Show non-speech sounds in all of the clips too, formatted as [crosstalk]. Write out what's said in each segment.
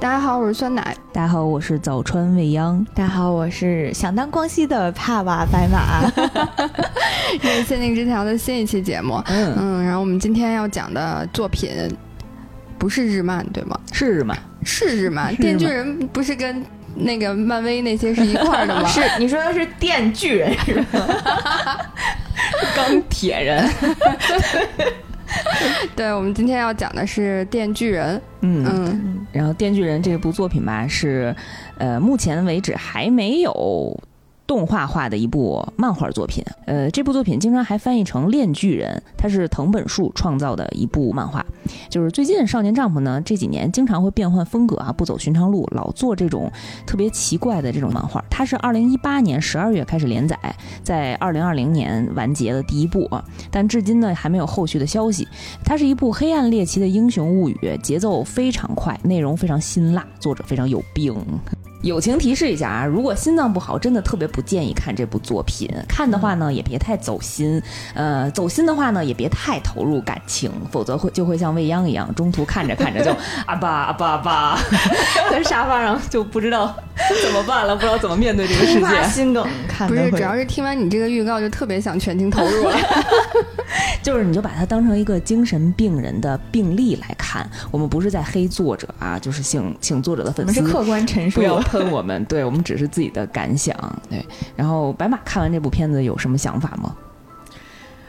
大家好，我是酸奶。大家好，我是早川未央。大家好，我是想当光熙的帕瓦白马。[laughs] 这是限定之条的新一期节目。嗯嗯，然后我们今天要讲的作品不是日漫，对吗？是日漫，是日漫。电锯人不是跟那个漫威那些是一块的吗？[laughs] 是，你说的是电锯人是吗？[laughs] 钢铁人。[laughs] 对，我们今天要讲的是《电锯人》。嗯嗯，然后《电锯人》这部作品吧，是呃，目前为止还没有。动画化的一部漫画作品，呃，这部作品经常还翻译成《炼巨人》，它是藤本树创造的一部漫画。就是最近少年丈夫呢这几年经常会变换风格啊，不走寻常路，老做这种特别奇怪的这种漫画。它是二零一八年十二月开始连载，在二零二零年完结的第一部啊，但至今呢还没有后续的消息。它是一部黑暗猎奇的英雄物语，节奏非常快，内容非常辛辣，作者非常有病。友情提示一下啊，如果心脏不好，真的特别不建议看这部作品。看的话呢，也别太走心。呃，走心的话呢，也别太投入感情，否则会就会像未央一样，中途看着看着就 [laughs] 啊吧啊吧啊吧，在沙发上就不知道怎么办了，不知道怎么面对这个世界。心梗，看不是，主要是听完你这个预告，就特别想全情投入了。[laughs] 就是你就把它当成一个精神病人的病例来看。我们不是在黑作者啊，就是请请作者的粉丝是客观陈述。喷我们，对我们只是自己的感想，对。然后白马看完这部片子有什么想法吗？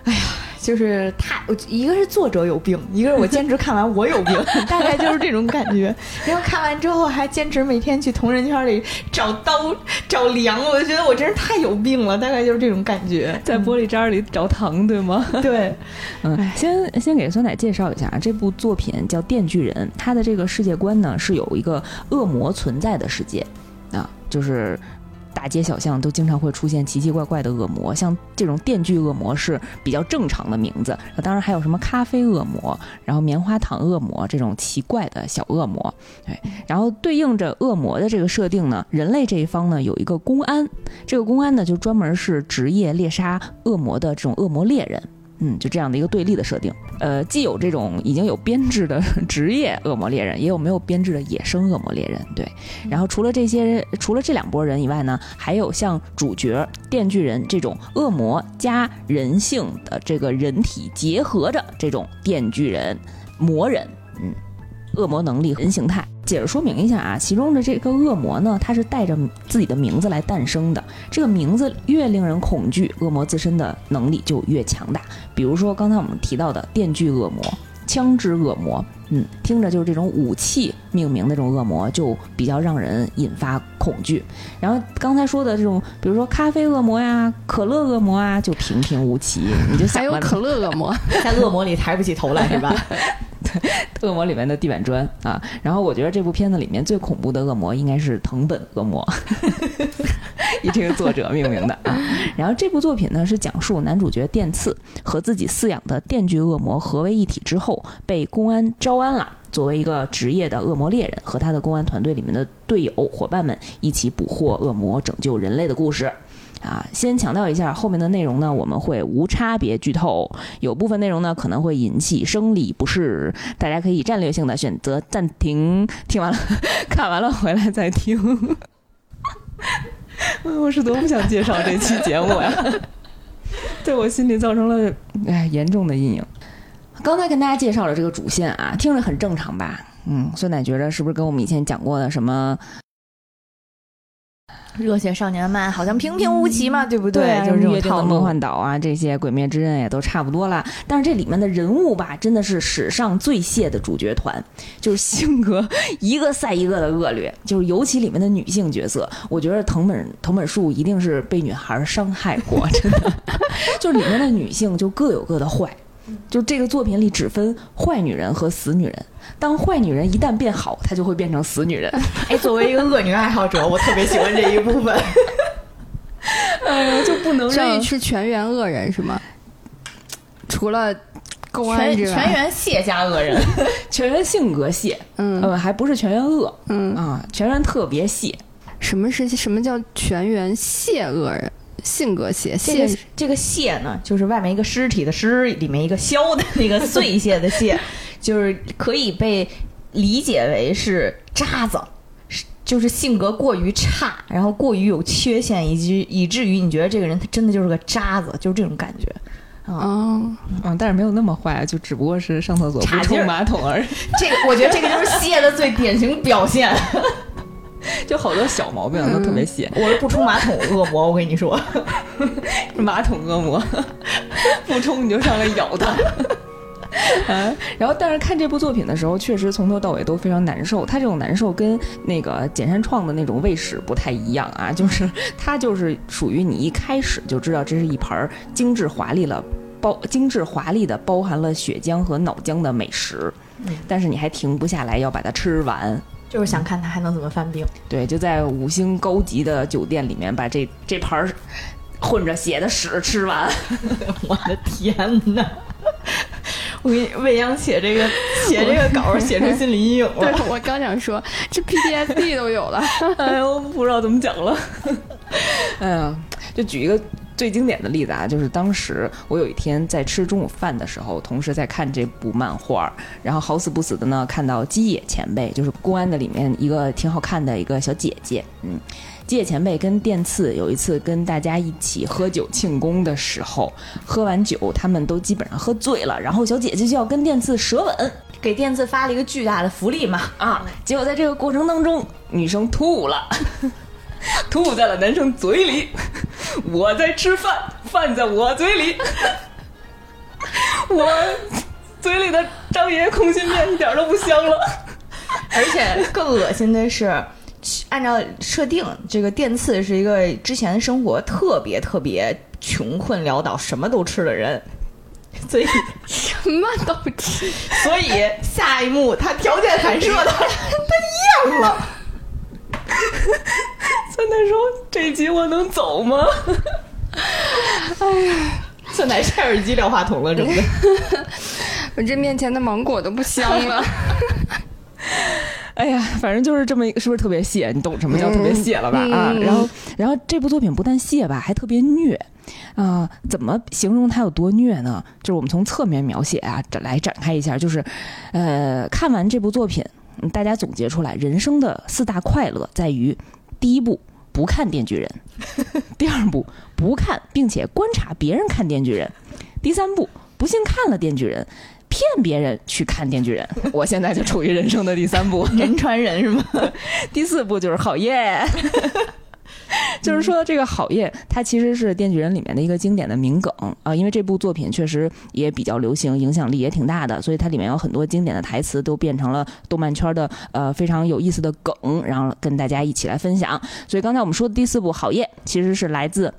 哎呀，就是他，一个是作者有病，一个是我坚持看完我有病，[laughs] 大概就是这种感觉。然后看完之后还坚持每天去同人圈里找刀找粮，我就觉得我真是太有病了，大概就是这种感觉。在玻璃渣里找糖，对吗？对，[laughs] 嗯，先先给酸奶介绍一下啊，这部作品叫《电锯人》，它的这个世界观呢是有一个恶魔存在的世界啊，就是。大街小巷都经常会出现奇奇怪怪的恶魔，像这种电锯恶魔是比较正常的名字，当然还有什么咖啡恶魔，然后棉花糖恶魔这种奇怪的小恶魔。对，然后对应着恶魔的这个设定呢，人类这一方呢有一个公安，这个公安呢就专门是职业猎杀恶魔的这种恶魔猎人。嗯，就这样的一个对立的设定，呃，既有这种已经有编制的 [laughs] 职业恶魔猎人，也有没有编制的野生恶魔猎人，对。然后除了这些，除了这两拨人以外呢，还有像主角电锯人这种恶魔加人性的这个人体结合着这种电锯人魔人，嗯。恶魔能力人形态，解释说明一下啊，其中的这个恶魔呢，它是带着自己的名字来诞生的。这个名字越令人恐惧，恶魔自身的能力就越强大。比如说刚才我们提到的电锯恶魔、枪支恶魔，嗯，听着就是这种武器命名的这种恶魔，就比较让人引发恐惧。然后刚才说的这种，比如说咖啡恶魔呀、可乐恶魔啊，就平平无奇。你就还有可乐恶魔，[laughs] 在恶魔里抬不起头来是吧？[laughs] 恶魔里面的地板砖啊，然后我觉得这部片子里面最恐怖的恶魔应该是藤本恶魔，以这个作者命名的啊。[laughs] 然后这部作品呢是讲述男主角电次和自己饲养的电锯恶魔合为一体之后，被公安招安了，作为一个职业的恶魔猎人，和他的公安团队里面的队友伙伴们一起捕获恶魔，拯救人类的故事。啊，先强调一下，后面的内容呢，我们会无差别剧透，有部分内容呢可能会引起生理不适，大家可以战略性的选择暂停，听完了，[laughs] 看完了回来再听。[laughs] 我是多么想介绍这期节目呀，[laughs] 对我心里造成了哎严重的阴影。刚才跟大家介绍了这个主线啊，听着很正常吧？嗯，酸奶觉着是不是跟我们以前讲过的什么？热血少年漫好像平平无奇嘛，对不对？就是约定的梦幻岛啊，这些鬼灭之刃也都差不多了。但是这里面的人物吧，真的是史上最谢的主角团，就是性格 [laughs] 一个赛一个的恶劣。就是尤其里面的女性角色，我觉得藤本藤本树一定是被女孩伤害过，真的。[laughs] 就是里面的女性就各有各的坏。就这个作品里只分坏女人和死女人，当坏女人一旦变好，她就会变成死女人。哎，作为一个恶女爱好者，我特别喜欢这一部分。哎呀，就不能所以是全员恶人是吗？除了公安之外，全员谢家恶人，[laughs] 全员性格谢，嗯，还不是全员恶，嗯啊，全员特别谢。什么是什么叫全员谢恶人？性格蟹，蟹这个蟹呢，就是外面一个尸体的尸，里面一个削的那个碎屑的屑，[laughs] 就是可以被理解为是渣子，就是性格过于差，然后过于有缺陷，以及以至于你觉得这个人他真的就是个渣子，就是这种感觉。啊，嗯，但是没有那么坏，就只不过是上厕所不冲马桶而已。[laughs] 这个我觉得这个就是蟹的最典型表现，[laughs] 就好多小毛病都特别蟹。我是不冲马桶恶魔，我跟你说，[laughs] 马桶恶魔，不冲你就上来咬他。[laughs] 啊，然后但是看这部作品的时候，确实从头到尾都非常难受。他这种难受跟那个简山创的那种喂食不太一样啊，就是他就是属于你一开始就知道这是一盘精致华丽了包精致华丽的包含了血浆和脑浆的美食，但是你还停不下来要把它吃完，就是想看他还能怎么犯病。对，就在五星高级的酒店里面把这这盘混着血的屎吃完。[laughs] 我的天哪！我给你未央写这个写这个稿写出心理阴影了。[laughs] 对，我刚想说这 PTSD 都有了，[laughs] 哎呦，不知道怎么讲了。哎呀，就举一个最经典的例子啊，就是当时我有一天在吃中午饭的时候，同时在看这部漫画，然后好死不死的呢，看到基野前辈，就是公安的里面一个挺好看的一个小姐姐，嗯。基野前辈跟电次有一次跟大家一起喝酒庆功的时候，喝完酒他们都基本上喝醉了，然后小姐姐就要跟电次舌吻，给电次发了一个巨大的福利嘛啊！结果在这个过程当中，女生吐了，[laughs] 吐在了男生嘴里。我在吃饭，饭在我嘴里，我嘴里的张爷爷空心面一点都不香了，[laughs] 而且更恶心的是。按照设定，这个电次是一个之前生活特别特别穷困潦倒、什么都吃的人，所以 [laughs] 什么都吃。所以下一幕他条件反射的他厌了。[laughs] 酸奶说：“这集我能走吗？”哎呀，酸奶拆耳机、撂话筒了，真的。[laughs] 我这面前的芒果都不香了。[laughs] 哎呀，反正就是这么一个，是不是特别泄？你懂什么叫特别泄了吧？啊，然后，然后这部作品不但泄吧，还特别虐啊！怎么形容它有多虐呢？就是我们从侧面描写啊，展来展开一下，就是，呃，看完这部作品，大家总结出来，人生的四大快乐在于：第一步，不看《电锯人 [laughs]》；第二步，不看并且观察别人看《电锯人》；第三步，不幸看了《电锯人》。骗别人去看《电锯人 [laughs]》，我现在就处于人生的第三步，人传人是吗？[laughs] 第四步就是好业，[laughs] 就是说这个好业，它其实是《电锯人》里面的一个经典的名梗啊，因为这部作品确实也比较流行，影响力也挺大的，所以它里面有很多经典的台词都变成了动漫圈的呃非常有意思的梗，然后跟大家一起来分享。所以刚才我们说的第四部好业，其实是来自。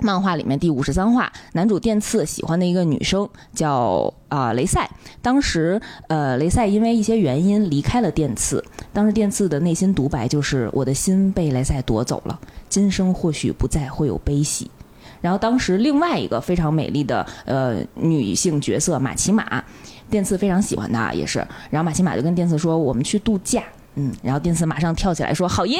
漫画里面第五十三话，男主电次喜欢的一个女生叫啊雷赛。当时呃雷赛因为一些原因离开了电次，当时电次的内心独白就是我的心被雷赛夺走了，今生或许不再会有悲喜。然后当时另外一个非常美丽的呃女性角色马奇玛，电次非常喜欢她也是。然后马奇玛就跟电次说我们去度假，嗯，然后电次马上跳起来说好耶。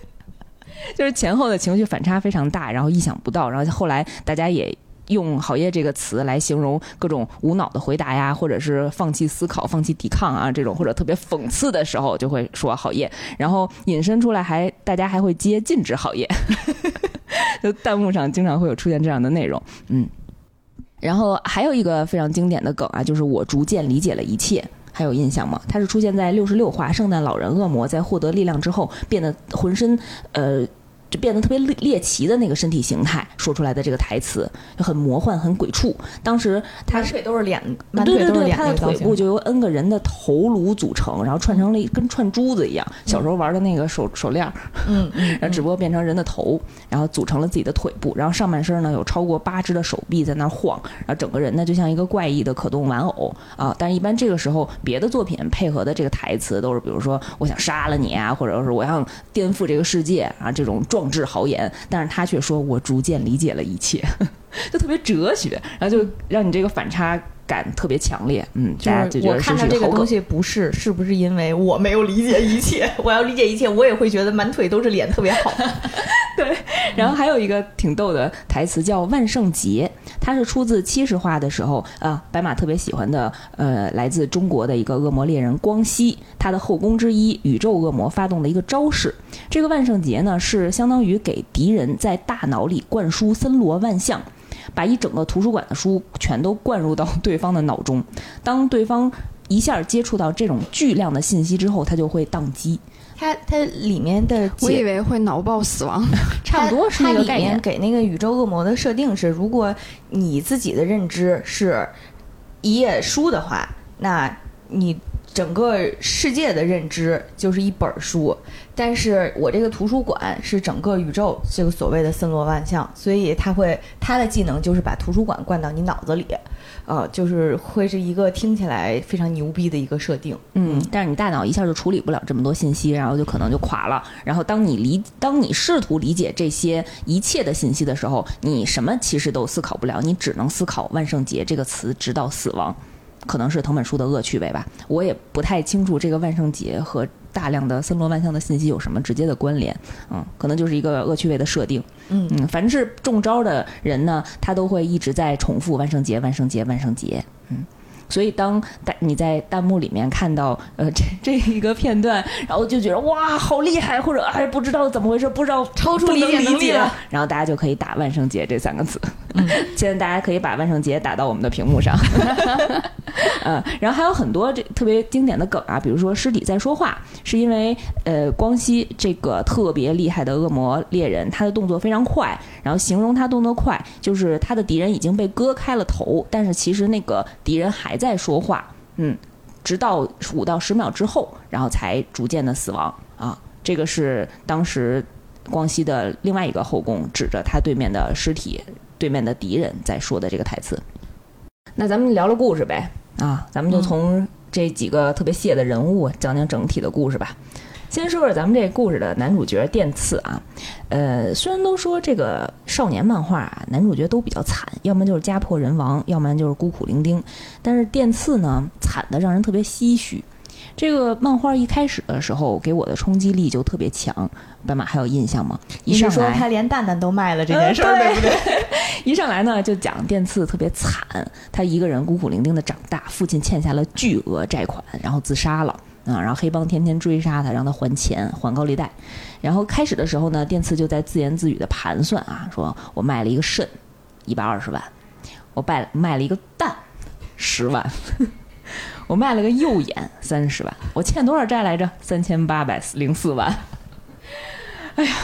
[laughs] 就是前后的情绪反差非常大，然后意想不到，然后后来大家也用“好业”这个词来形容各种无脑的回答呀，或者是放弃思考、放弃抵抗啊这种，或者特别讽刺的时候就会说“好业”，然后引申出来还大家还会接“禁止好业”，就 [laughs] 弹幕上经常会有出现这样的内容，嗯，然后还有一个非常经典的梗啊，就是我逐渐理解了一切。还有印象吗？它是出现在六十六话，圣诞老人恶魔在获得力量之后变得浑身呃。就变得特别猎猎奇的那个身体形态说出来的这个台词就很魔幻很鬼畜。当时他腿都是脸，对对对，他的腿部就由 N 个人的头颅组成，然后串成了一跟串珠子一样。小时候玩的那个手手链，嗯，[laughs] 然后只不过变成人的头，然后组成了自己的腿部，然后上半身呢有超过八只的手臂在那晃，然后整个人呢就像一个怪异的可动玩偶啊。但是一般这个时候别的作品配合的这个台词都是比如说我想杀了你啊，或者是我要颠覆这个世界啊这种。壮志豪言，但是他却说：“我逐渐理解了一切，就特别哲学，然后就让你这个反差感特别强烈。嗯，大家就觉得我看到这个东西不是，是不是因为我没有理解一切？[laughs] 我要理解一切，我也会觉得满腿都是脸，特别好。[laughs] 对，然后还有一个挺逗的台词叫“万圣节”，它是出自七十话的时候啊，白马特别喜欢的呃，来自中国的一个恶魔猎人光熙，他的后宫之一宇宙恶魔发动的一个招式。这个万圣节呢，是相当于给敌人在大脑里灌输森罗万象，把一整个图书馆的书全都灌入到 [laughs] 对方的脑中。当对方一下接触到这种巨量的信息之后，他就会宕机。它它里面的，我以为会脑爆死亡，[laughs] 差不多是那个概念。给那个宇宙恶魔的设定是，如果你自己的认知是一页书的话，那你整个世界的认知就是一本书。但是我这个图书馆是整个宇宙，这个所谓的森罗万象，所以他会他的技能就是把图书馆灌到你脑子里。呃，就是会是一个听起来非常牛逼的一个设定，嗯，但是你大脑一下就处理不了这么多信息，然后就可能就垮了。然后当你理，当你试图理解这些一切的信息的时候，你什么其实都思考不了，你只能思考“万圣节”这个词，直到死亡。可能是藤本树的恶趣味吧，我也不太清楚这个万圣节和大量的森罗万象的信息有什么直接的关联，嗯，可能就是一个恶趣味的设定，嗯。嗯，凡是中招的人呢，他都会一直在重复万圣节，万圣节，万圣节，嗯。所以，当弹你在弹幕里面看到呃 [laughs] 这这一个片段，然后就觉得哇好厉害，或者哎不知道怎么回事，不知道超出理解能力了，然后大家就可以打“万圣节”这三个字。嗯，[laughs] 现在大家可以把“万圣节”打到我们的屏幕上。嗯，[laughs] 然后还有很多这特别经典的梗啊，比如说尸体在说话，是因为呃光熙这个特别厉害的恶魔猎人，他的动作非常快，然后形容他动作快，就是他的敌人已经被割开了头，但是其实那个敌人还在说话，嗯，直到五到十秒之后，然后才逐渐的死亡啊。这个是当时光熙的另外一个后宫指着他对面的尸体、对面的敌人在说的这个台词。那咱们聊聊故事呗。啊，咱们就从这几个特别谢的人物讲讲整体的故事吧。先说说咱们这故事的男主角电次啊，呃，虽然都说这个少年漫画啊，男主角都比较惨，要么就是家破人亡，要么就是孤苦伶仃，但是电次呢，惨的让人特别唏嘘。这个漫画一开始的时候给我的冲击力就特别强，白马还有印象吗？你是说他连蛋蛋都卖了这件事儿，对不对？[laughs] 一上来呢就讲电次特别惨，他一个人孤苦伶仃的长大，父亲欠下了巨额债款，然后自杀了啊，然后黑帮天天追杀他，让他还钱还高利贷。然后开始的时候呢，电次就在自言自语的盘算啊，说我卖了一个肾，一百二十万，我卖卖了一个蛋，十万。[laughs] 我卖了个右眼三十万，我欠多少债来着？三千八百零四万。[laughs] 哎呀，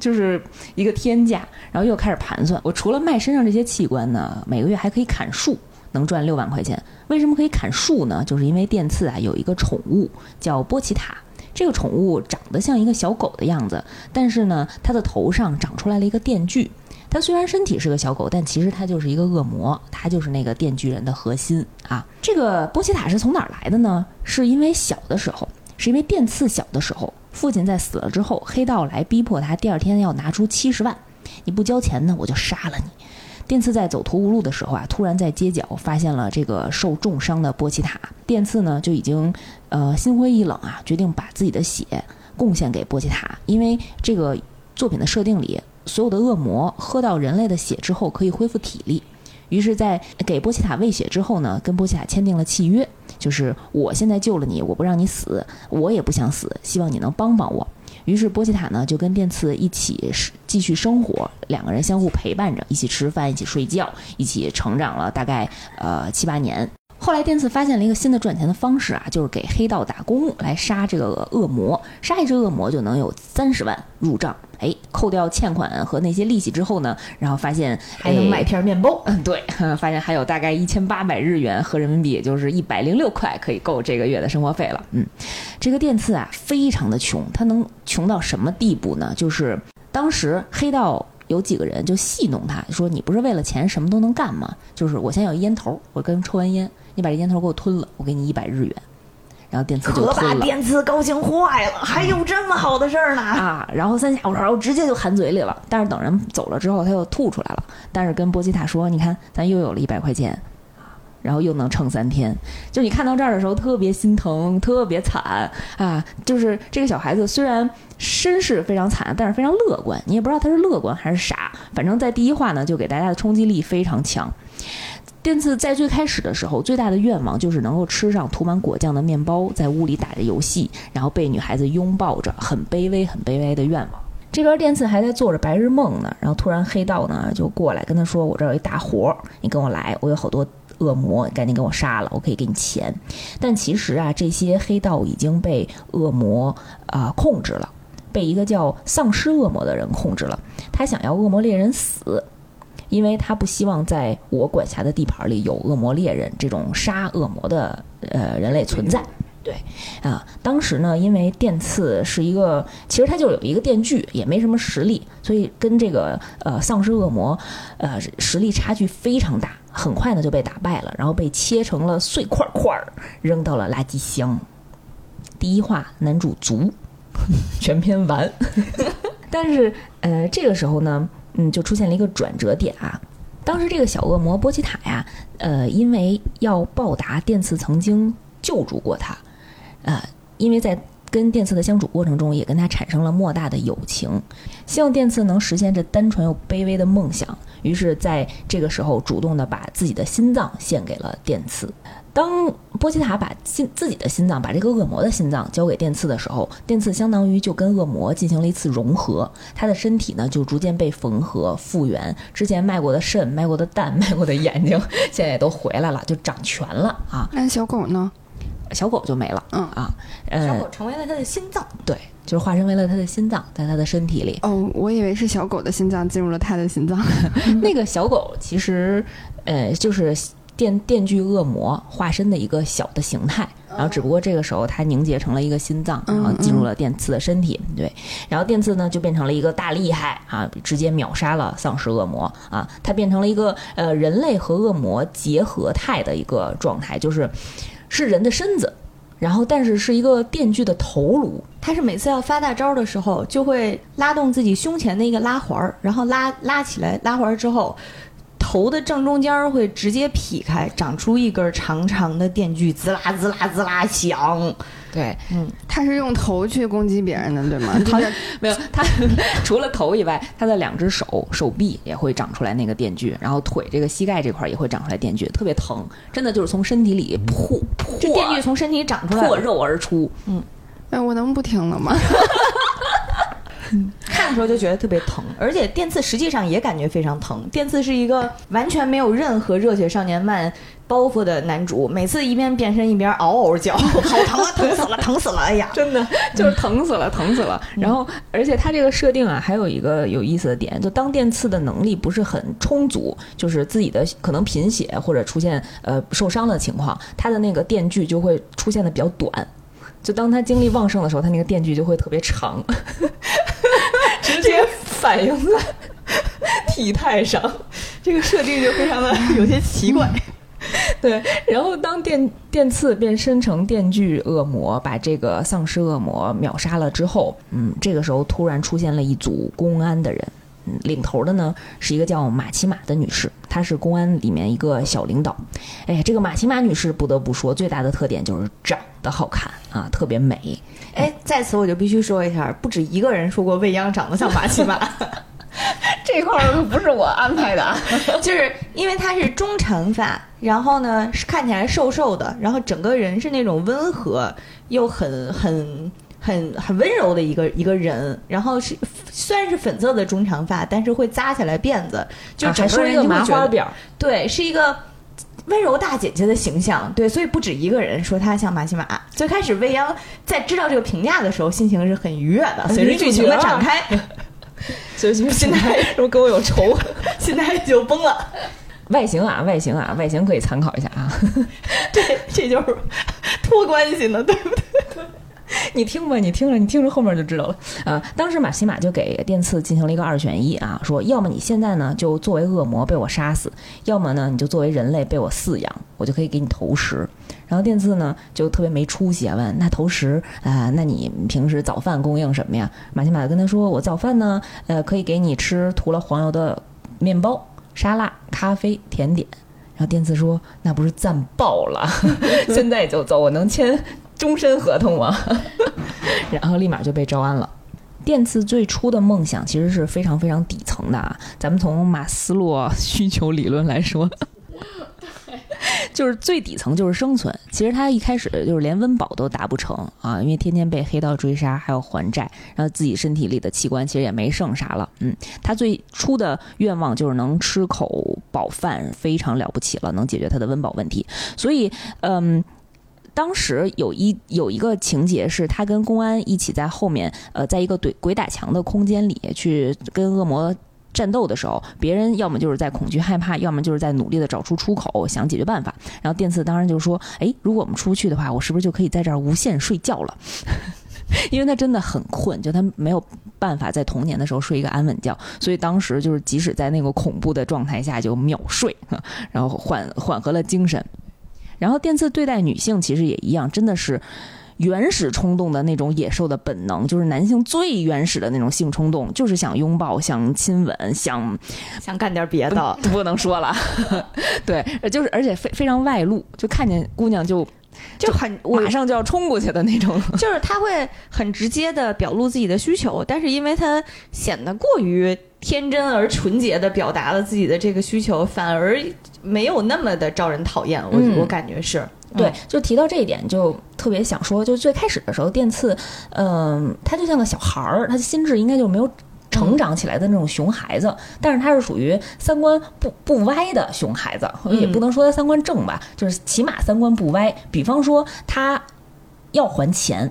就是一个天价。然后又开始盘算，我除了卖身上这些器官呢，每个月还可以砍树，能赚六万块钱。为什么可以砍树呢？就是因为电刺啊有一个宠物叫波奇塔，这个宠物长得像一个小狗的样子，但是呢，它的头上长出来了一个电锯。它虽然身体是个小狗，但其实它就是一个恶魔，它就是那个电锯人的核心啊。这个波奇塔是从哪儿来的呢？是因为小的时候，是因为电刺小的时候，父亲在死了之后，黑道来逼迫他，第二天要拿出七十万，你不交钱呢，我就杀了你。电刺在走投无路的时候啊，突然在街角发现了这个受重伤的波奇塔，电刺呢就已经呃心灰意冷啊，决定把自己的血贡献给波奇塔，因为这个作品的设定里。所有的恶魔喝到人类的血之后可以恢复体力，于是，在给波奇塔喂血之后呢，跟波奇塔签订了契约，就是我现在救了你，我不让你死，我也不想死，希望你能帮帮我。于是波奇塔呢就跟电次一起继续生活，两个人相互陪伴着，一起吃饭，一起睡觉，一起成长了大概呃七八年。后来电次发现了一个新的赚钱的方式啊，就是给黑道打工来杀这个恶魔，杀一只恶魔就能有三十万入账。哎，扣掉欠款和那些利息之后呢，然后发现还能买片面包。嗯，[laughs] 对，发现还有大概一千八百日元合人民币，也就是一百零六块，可以够这个月的生活费了。嗯，这个电次啊，非常的穷，他能穷到什么地步呢？就是当时黑道有几个人就戏弄他，说你不是为了钱什么都能干吗？就是我先有烟头，我跟抽完烟，你把这烟头给我吞了，我给你一百日元。然后电磁就可把电磁高兴坏了，还有这么好的事儿呢啊！然后三下五除二直接就含嘴里了。但是等人走了之后，他又吐出来了。但是跟波吉塔说：“你看，咱又有了一百块钱。”然后又能撑三天。就你看到这儿的时候，特别心疼，特别惨啊！就是这个小孩子虽然身世非常惨，但是非常乐观。你也不知道他是乐观还是傻，反正在第一话呢，就给大家的冲击力非常强。电次在最开始的时候，最大的愿望就是能够吃上涂满果酱的面包，在屋里打着游戏，然后被女孩子拥抱着，很卑微、很卑微的愿望。这边电次还在做着白日梦呢，然后突然黑道呢就过来跟他说：“我这有一大活儿，你跟我来，我有好多恶魔，赶紧给我杀了，我可以给你钱。”但其实啊，这些黑道已经被恶魔啊控制了，被一个叫丧尸恶魔的人控制了。他想要恶魔猎人死。因为他不希望在我管辖的地盘里有恶魔猎人这种杀恶魔的呃人类存在。对，啊，当时呢，因为电刺是一个，其实他就有一个电锯，也没什么实力，所以跟这个呃丧尸恶魔呃实力差距非常大，很快呢就被打败了，然后被切成了碎块块儿，扔到了垃圾箱。第一话男主足，[laughs] 全篇完。[laughs] 但是呃这个时候呢。嗯，就出现了一个转折点啊！当时这个小恶魔波奇塔呀，呃，因为要报答电次曾经救助过他，啊，因为在跟电次的相处过程中，也跟他产生了莫大的友情，希望电次能实现这单纯又卑微的梦想，于是在这个时候主动的把自己的心脏献给了电次。当波奇塔把心自己的心脏，把这个恶魔的心脏交给电刺的时候，电刺相当于就跟恶魔进行了一次融合，他的身体呢就逐渐被缝合复原，之前卖过的肾、卖过的蛋、卖过的眼睛，现在也都回来了，就长全了啊。那小狗呢？小狗就没了。嗯啊，小狗成为了他的心脏。对，就是化身为了他的心脏，在他的身体里。哦，我以为是小狗的心脏进入了他的心脏。[laughs] 那个小狗其实，呃，就是。电电锯恶魔化身的一个小的形态，然后只不过这个时候它凝结成了一个心脏，然后进入了电刺的身体，对，然后电刺呢就变成了一个大厉害啊，直接秒杀了丧尸恶魔啊，它变成了一个呃人类和恶魔结合态的一个状态，就是是人的身子，然后但是是一个电锯的头颅，他是每次要发大招的时候就会拉动自己胸前的一个拉环儿，然后拉拉起来拉环儿之后。头的正中间会直接劈开，长出一根长长的电锯，滋啦滋啦滋啦响。对，嗯，他是用头去攻击别人的，对吗？[laughs] 他没有，他 [laughs] 除了头以外，他的两只手、手臂也会长出来那个电锯，然后腿这个膝盖这块也会长出来电锯，特别疼，真的就是从身体里破破，这电锯从身体里长出来，破肉而出。嗯，哎，我能不听了吗？[laughs] [laughs] 看的时候就觉得特别疼，而且电刺实际上也感觉非常疼。电刺是一个完全没有任何热血少年漫包袱的男主，每次一边变身一边嗷嗷叫，[laughs] 好疼啊，疼死了，疼死了！哎呀，真的就是疼死了，疼死了。然后，而且他这个设定啊，还有一个有意思的点，就当电刺的能力不是很充足，就是自己的可能贫血或者出现呃受伤的情况，他的那个电锯就会出现的比较短。就当他精力旺盛的时候，他那个电锯就会特别长。[laughs] 直接反映在体态上，这个设定就非常的 [laughs] 有些奇怪。[laughs] 对，然后当电电刺变身成电锯恶魔，把这个丧尸恶魔秒杀了之后，嗯，这个时候突然出现了一组公安的人，嗯，领头的呢是一个叫马奇马的女士，她是公安里面一个小领导。哎，这个马奇马女士不得不说，最大的特点就是长得好看啊，特别美。[laughs] 哎，在此我就必须说一下，不止一个人说过未央长得像马奇马，[laughs] 这块儿不是我安排的，[laughs] 就是因为她是中长发，然后呢是看起来瘦瘦的，然后整个人是那种温和又很很很很温柔的一个一个人，然后是虽然是粉色的中长发，但是会扎起来辫子，就整个人一个麻花辫，对，是一个。温柔大姐姐的形象，对，所以不止一个人说她像马西马。最开始未央在知道这个评价的时候，心情是很愉悦的。[laughs] 随着剧情的展开，所以现在是不是跟我有仇？[laughs] 现在就崩了。[laughs] 外形啊，外形啊，外形可以参考一下啊。对，这就是托关系呢，对不对？[laughs] 你听吧，你听着，你听着后面就知道了。啊，当时马西马就给电次进行了一个二选一啊，说要么你现在呢就作为恶魔被我杀死，要么呢你就作为人类被我饲养，我就可以给你投食。然后电次呢就特别没出息啊，问那投食啊，那你平时早饭供应什么呀？马西马就跟他说，我早饭呢，呃，可以给你吃涂了黄油的面包、沙拉、咖啡、甜点。然后电次说：“那不是赞爆了，[laughs] 现在就走，我能签终身合同吗？” [laughs] 然后立马就被招安了。电次最初的梦想其实是非常非常底层的啊，咱们从马斯洛需求理论来说。就是最底层就是生存，其实他一开始就是连温饱都达不成啊，因为天天被黑道追杀，还要还债，然后自己身体里的器官其实也没剩啥了。嗯，他最初的愿望就是能吃口饱饭，非常了不起了，能解决他的温饱问题。所以，嗯，当时有一有一个情节是他跟公安一起在后面，呃，在一个对鬼打墙的空间里去跟恶魔。战斗的时候，别人要么就是在恐惧害怕，要么就是在努力的找出出口，想解决办法。然后电次当然就说：“哎，如果我们出去的话，我是不是就可以在这儿无限睡觉了？因为他真的很困，就他没有办法在童年的时候睡一个安稳觉，所以当时就是即使在那个恐怖的状态下就秒睡，然后缓缓和了精神。然后电次对待女性其实也一样，真的是。”原始冲动的那种野兽的本能，就是男性最原始的那种性冲动，就是想拥抱、想亲吻、想想干点别的，不能说了。[laughs] 对，就是而且非非常外露，就看见姑娘就就很马上就要冲过去的那种。[laughs] 就是他会很直接的表露自己的需求，但是因为他显得过于天真而纯洁的表达了自己的这个需求，反而没有那么的招人讨厌。我我感觉是。对，就提到这一点，就特别想说，就最开始的时候，电次，嗯，他就像个小孩儿，他的心智应该就没有成长起来的那种熊孩子，但是他是属于三观不不歪的熊孩子，也不能说他三观正吧，就是起码三观不歪。比方说，他要还钱，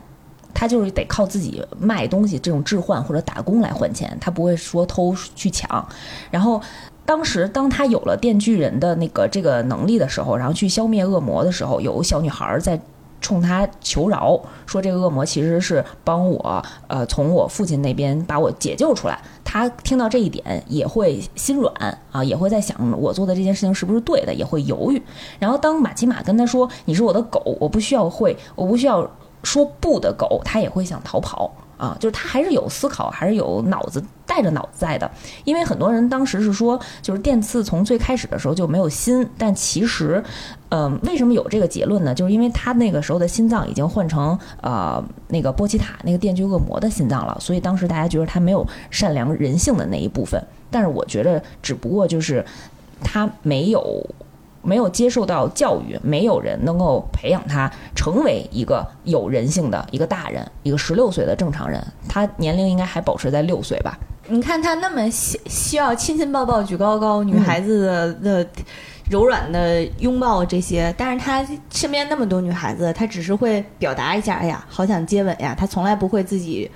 他就是得靠自己卖东西这种置换或者打工来还钱，他不会说偷去抢，然后。当时，当他有了电锯人的那个这个能力的时候，然后去消灭恶魔的时候，有小女孩在冲他求饶，说这个恶魔其实是帮我，呃，从我父亲那边把我解救出来。他听到这一点也会心软啊，也会在想我做的这件事情是不是对的，也会犹豫。然后当马奇马跟他说：“你是我的狗，我不需要会，我不需要说不的狗。”他也会想逃跑。啊，就是他还是有思考，还是有脑子带着脑子在的。因为很多人当时是说，就是电刺从最开始的时候就没有心，但其实，嗯，为什么有这个结论呢？就是因为他那个时候的心脏已经换成呃那个波奇塔那个电锯恶魔的心脏了，所以当时大家觉得他没有善良人性的那一部分。但是我觉得，只不过就是他没有。没有接受到教育，没有人能够培养他成为一个有人性的一个大人，一个十六岁的正常人。他年龄应该还保持在六岁吧？你看他那么需需要亲亲抱抱举高高，女孩子的的柔软的拥抱这些，但是他身边那么多女孩子，他只是会表达一下，哎呀，好想接吻呀，他从来不会自己。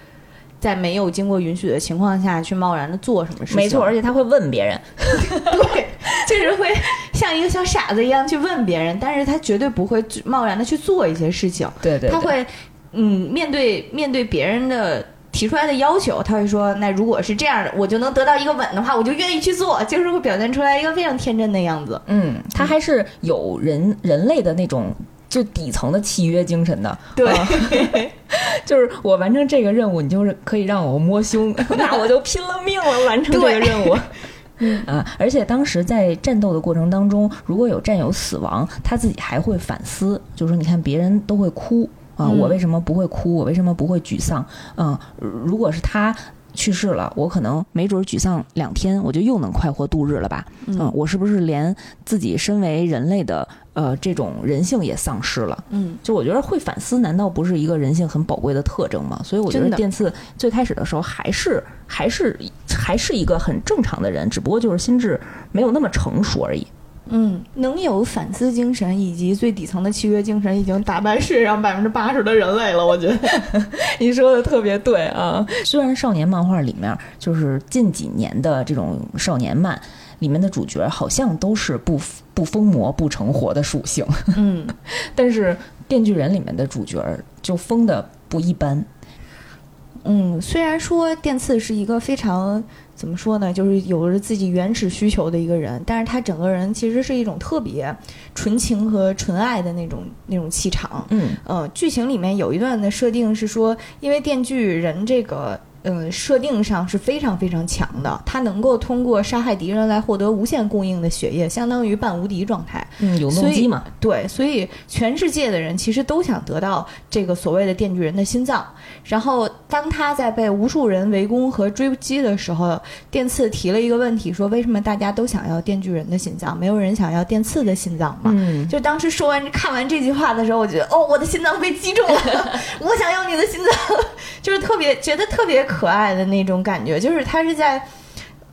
在没有经过允许的情况下去贸然的做什么事情？没错，而且他会问别人，[laughs] [laughs] 对，就是会像一个小傻子一样去问别人，但是他绝对不会贸然的去做一些事情。对对，他会，嗯，面对面对别人的提出来的要求，他会说，那如果是这样的，我就能得到一个吻的话，我就愿意去做，就是会表现出来一个非常天真的样子。嗯，他还是有人人类的那种。就底层的契约精神的，对，[laughs] 就是我完成这个任务，你就是可以让我摸胸，[laughs] 那我就拼了命了完成这个任务。[laughs] 嗯啊，而且当时在战斗的过程当中，如果有战友死亡，他自己还会反思，就是说，你看别人都会哭啊，我为什么不会哭？我为什么不会沮丧？嗯，如果是他。去世了，我可能没准沮丧两天，我就又能快活度日了吧？嗯，我是不是连自己身为人类的呃这种人性也丧失了？嗯，就我觉得会反思，难道不是一个人性很宝贵的特征吗？所以我觉得电次最开始的时候还是还是还是一个很正常的人，只不过就是心智没有那么成熟而已。嗯，能有反思精神以及最底层的契约精神，已经打败世界上百分之八十的人类了。我觉得 [laughs] 你说的特别对啊。虽然少年漫画里面就是近几年的这种少年漫里面的主角好像都是不不疯魔不成活的属性，嗯，[laughs] 但是电锯人里面的主角就疯的不一般。嗯，虽然说电次是一个非常。怎么说呢？就是有着自己原始需求的一个人，但是他整个人其实是一种特别纯情和纯爱的那种那种气场。嗯，呃，剧情里面有一段的设定是说，因为电锯人这个。呃，设定上是非常非常强的，他能够通过杀害敌人来获得无限供应的血液，相当于半无敌状态。嗯，有动机嘛。对，所以全世界的人其实都想得到这个所谓的电锯人的心脏。然后，当他在被无数人围攻和追击的时候，电刺提了一个问题，说为什么大家都想要电锯人的心脏，没有人想要电刺的心脏嘛？嗯，就当时说完看完这句话的时候，我觉得哦，我的心脏被击中了，[laughs] 我想要你的心脏，[laughs] 就是特别觉得特别。可爱的那种感觉，就是他是在，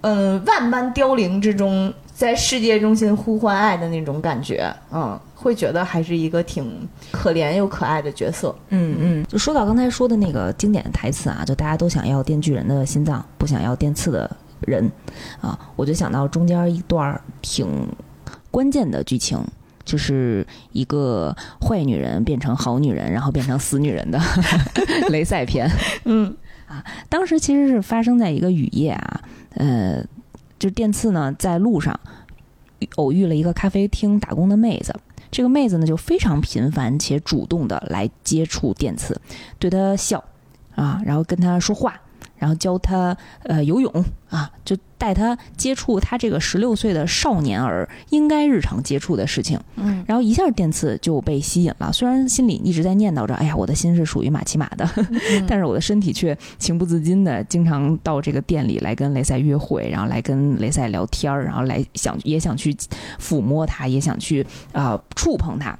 嗯，万般凋零之中，在世界中心呼唤爱的那种感觉，嗯，会觉得还是一个挺可怜又可爱的角色，嗯嗯。就说到刚才说的那个经典的台词啊，就大家都想要电锯人的心脏，不想要电刺的人，啊，我就想到中间一段挺关键的剧情，就是一个坏女人变成好女人，然后变成死女人的 [laughs] 雷赛篇，嗯。啊，当时其实是发生在一个雨夜啊，呃，就电次呢在路上偶遇了一个咖啡厅打工的妹子，这个妹子呢就非常频繁且主动的来接触电次，对他笑啊，然后跟他说话。然后教他呃游泳啊，就带他接触他这个十六岁的少年儿应该日常接触的事情。嗯，然后一下电次就被吸引了，虽然心里一直在念叨着，哎呀，我的心是属于马奇马的，但是我的身体却情不自禁的经常到这个店里来跟雷赛约会，然后来跟雷赛聊天儿，然后来想也想去抚摸他，也想去啊触碰他。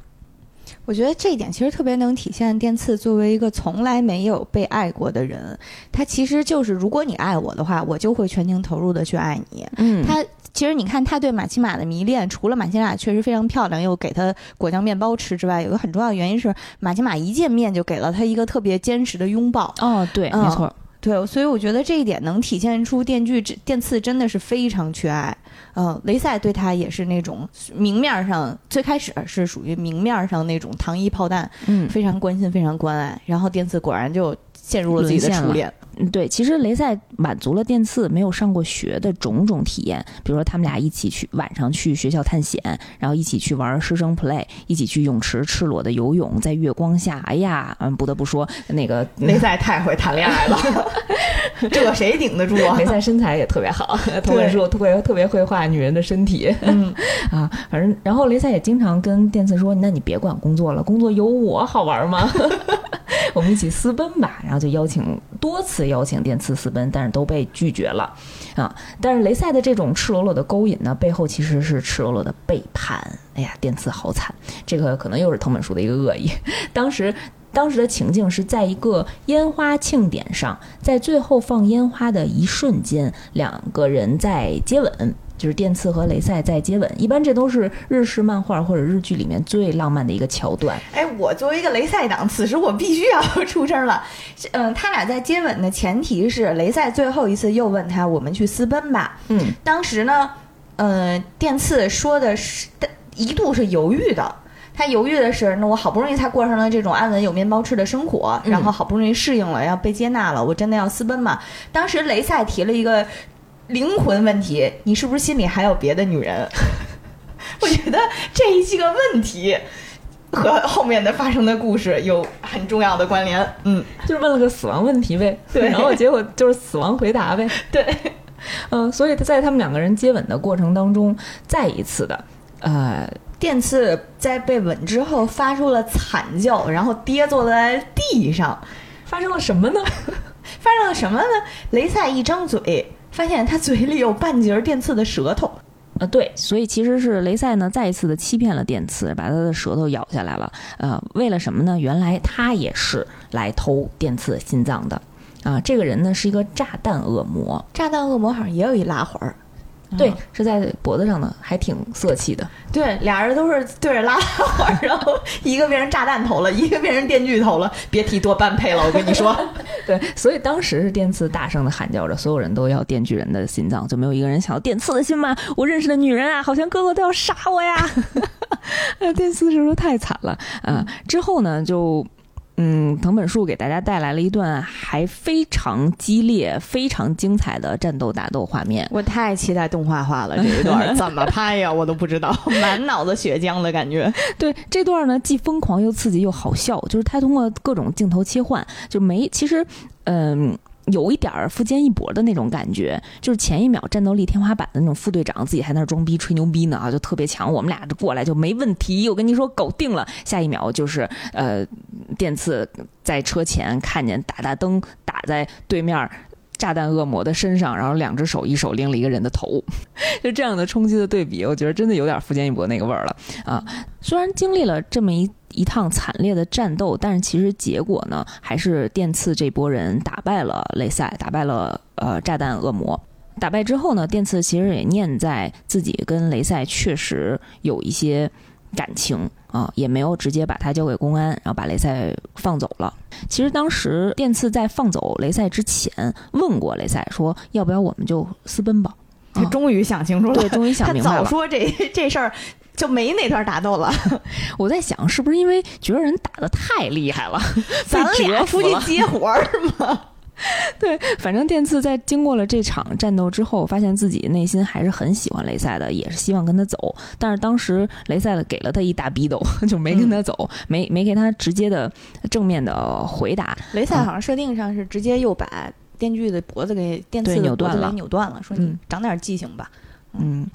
我觉得这一点其实特别能体现电次作为一个从来没有被爱过的人，他其实就是如果你爱我的话，我就会全情投入的去爱你。嗯，他其实你看他对马奇马的迷恋，除了马奇马确实非常漂亮，又给他果酱面包吃之外，有个很重要的原因是马奇马一见面就给了他一个特别坚实的拥抱。哦，对，没错。对，所以我觉得这一点能体现出电锯电刺真的是非常缺爱。嗯，雷赛对他也是那种明面上最开始是属于明面上那种糖衣炮弹，嗯，非常关心，非常关爱。然后电刺果然就。陷入了自己的初恋。嗯，对，其实雷赛满足了电次没有上过学的种种体验，比如说他们俩一起去晚上去学校探险，然后一起去玩师生 play，一起去泳池赤裸的游泳，在月光下，哎呀，嗯，不得不说那个 [laughs] 雷赛太会谈恋爱了，[laughs] 这谁顶得住啊？雷赛身材也特别好，[laughs] 特别说特别特别会画女人的身体，嗯啊，反正然后雷赛也经常跟电次说：“那你别管工作了，工作有我好玩吗？” [laughs] 我们一起私奔吧，然后就邀请多次邀请电次私奔，但是都被拒绝了，啊！但是雷赛的这种赤裸裸的勾引呢，背后其实是赤裸裸的背叛。哎呀，电次好惨，这个可能又是藤本树的一个恶意。当时，当时的情境是在一个烟花庆典上，在最后放烟花的一瞬间，两个人在接吻。就是电次和雷赛在接吻，一般这都是日式漫画或者日剧里面最浪漫的一个桥段。哎，我作为一个雷赛党，此时我必须要 [laughs] 出声了。嗯，他俩在接吻的前提是雷赛最后一次又问他：“我们去私奔吧。”嗯，当时呢，嗯，电次说的是一度是犹豫的，他犹豫的是：那我好不容易才过上了这种安稳有面包吃的生活，然后好不容易适应了，要被接纳了，我真的要私奔吗？当时雷赛提了一个。灵魂问题，你是不是心里还有别的女人？[laughs] 我觉得这一些个问题和后面的发生的故事有很重要的关联。嗯，就是问了个死亡问题呗。对，然后结果就是死亡回答呗。[laughs] 对，嗯，所以在他们两个人接吻的过程当中，再一次的，呃，电次在被吻之后发出了惨叫，然后跌坐在地上。发生了什么呢？[laughs] 发生了什么呢？雷赛一张嘴。发现他嘴里有半截电刺的舌头，呃，对，所以其实是雷赛呢再一次的欺骗了电刺，把他的舌头咬下来了。呃，为了什么呢？原来他也是来偷电刺心脏的，啊，这个人呢是一个炸弹恶魔，炸弹恶魔好像也有一拉环儿。对，是在脖子上的，还挺色气的。对，俩人都是对着拉拉环，[laughs] 然后一个变成炸弹头了，一个变成电锯头了。别提多般配了，我跟你说。[laughs] [laughs] 对，所以当时是电刺大声的喊叫着，所有人都要电锯人的心脏，就没有一个人想要电刺的心吗？我认识的女人啊，好像个个都要杀我呀！电刺是不是太惨了啊？之后呢，就。嗯，藤本树给大家带来了一段还非常激烈、非常精彩的战斗打斗画面。我太期待动画化了，这一段怎么拍呀？我都不知道，[laughs] 满脑子血浆的感觉。对这段呢，既疯狂又刺激又好笑，就是他通过各种镜头切换，就没其实，嗯。有一点儿富坚义博的那种感觉，就是前一秒战斗力天花板的那种副队长，自己还在那装逼吹牛逼呢啊，就特别强，我们俩就过来就没问题，我跟你说搞定了。下一秒就是呃，电刺在车前看见打大灯打在对面炸弹恶魔的身上，然后两只手一手拎了一个人的头，[laughs] 就这样的冲击的对比，我觉得真的有点富坚义博那个味儿了啊。虽然经历了这么一。一趟惨烈的战斗，但是其实结果呢，还是电刺这波人打败了雷赛，打败了呃炸弹恶魔。打败之后呢，电刺其实也念在自己跟雷赛确实有一些感情啊，也没有直接把他交给公安，然后把雷赛放走了。其实当时电刺在放走雷赛之前，问过雷赛说，要不要我们就私奔吧？他终于想清楚了，对，终于想明白了。早说这这事儿。就没那段打斗了。[laughs] 我在想，是不是因为觉得人打的太厉害了，[laughs] 咱俩出去接活儿吗？[laughs] 对，反正电刺在经过了这场战斗之后，发现自己内心还是很喜欢雷赛的，也是希望跟他走。但是当时雷赛的给了他一大逼斗，就没跟他走，没没给他直接的正面的回答。雷赛好像设定上是直接又把电锯的脖子给电刺扭断了，扭断了，说你长点记性吧。嗯。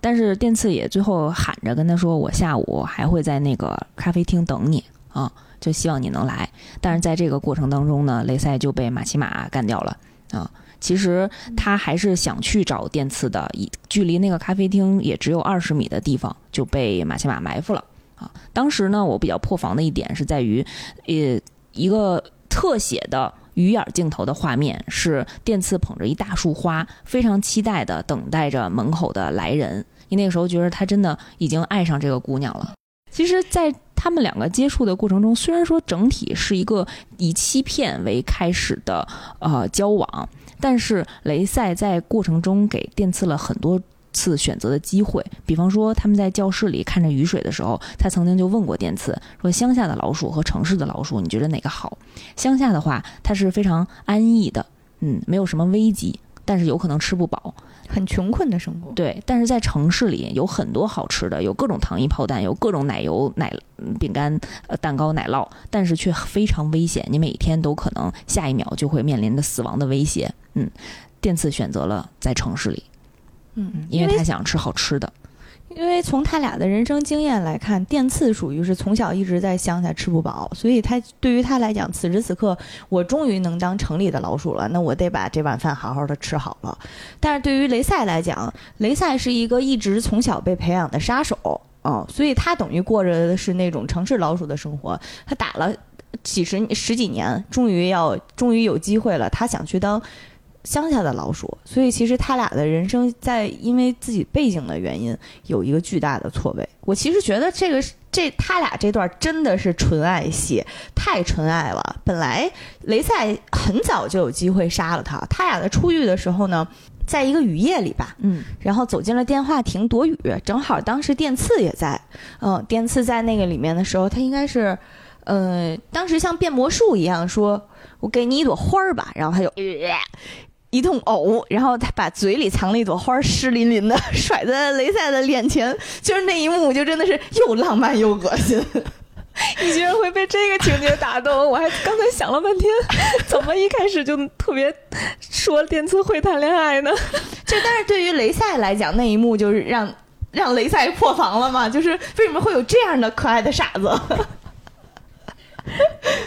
但是电刺也最后喊着跟他说：“我下午还会在那个咖啡厅等你啊，就希望你能来。”但是在这个过程当中呢，雷赛就被马奇马干掉了啊。其实他还是想去找电刺的，一距离那个咖啡厅也只有二十米的地方就被马奇马埋伏了啊。当时呢，我比较破防的一点是在于，呃，一个特写的。鱼眼镜头的画面是电刺捧着一大束花，非常期待的等待着门口的来人。你那个时候觉得他真的已经爱上这个姑娘了。其实，在他们两个接触的过程中，虽然说整体是一个以欺骗为开始的呃交往，但是雷赛在过程中给电刺了很多。次选择的机会，比方说他们在教室里看着雨水的时候，他曾经就问过电刺说：“乡下的老鼠和城市的老鼠，你觉得哪个好？”乡下的话，它是非常安逸的，嗯，没有什么危机，但是有可能吃不饱，很穷困的生活。对，但是在城市里有很多好吃的，有各种糖衣炮弹，有各种奶油奶饼干、呃蛋糕、奶酪，但是却非常危险，你每天都可能下一秒就会面临着死亡的威胁。嗯，电刺选择了在城市里。嗯，因为他想吃好吃的。因为从他俩的人生经验来看，电刺属于是从小一直在乡下吃不饱，所以他对于他来讲，此时此刻我终于能当城里的老鼠了，那我得把这碗饭好好的吃好了。但是对于雷赛来讲，雷赛是一个一直从小被培养的杀手哦，所以他等于过着的是那种城市老鼠的生活。他打了几十十几年，终于要终于有机会了，他想去当。乡下的老鼠，所以其实他俩的人生在因为自己背景的原因有一个巨大的错位。我其实觉得这个这他俩这段真的是纯爱戏，太纯爱了。本来雷赛很早就有机会杀了他，他俩在出狱的时候呢，在一个雨夜里吧，嗯，然后走进了电话亭躲雨，正好当时电刺也在，嗯，电刺在那个里面的时候，他应该是，呃，当时像变魔术一样说：“我给你一朵花儿吧。”然后他就。[laughs] 一通呕，然后他把嘴里藏了一朵花湿淋淋的甩在雷赛的脸前，就是那一幕，就真的是又浪漫又恶心。你居然会被这个情节打动？我还刚才想了半天，[laughs] 怎么一开始就特别说电刺会谈恋爱呢？[laughs] 就但是对于雷赛来讲，那一幕就是让让雷赛破防了嘛？就是为什么会有这样的可爱的傻子？[laughs]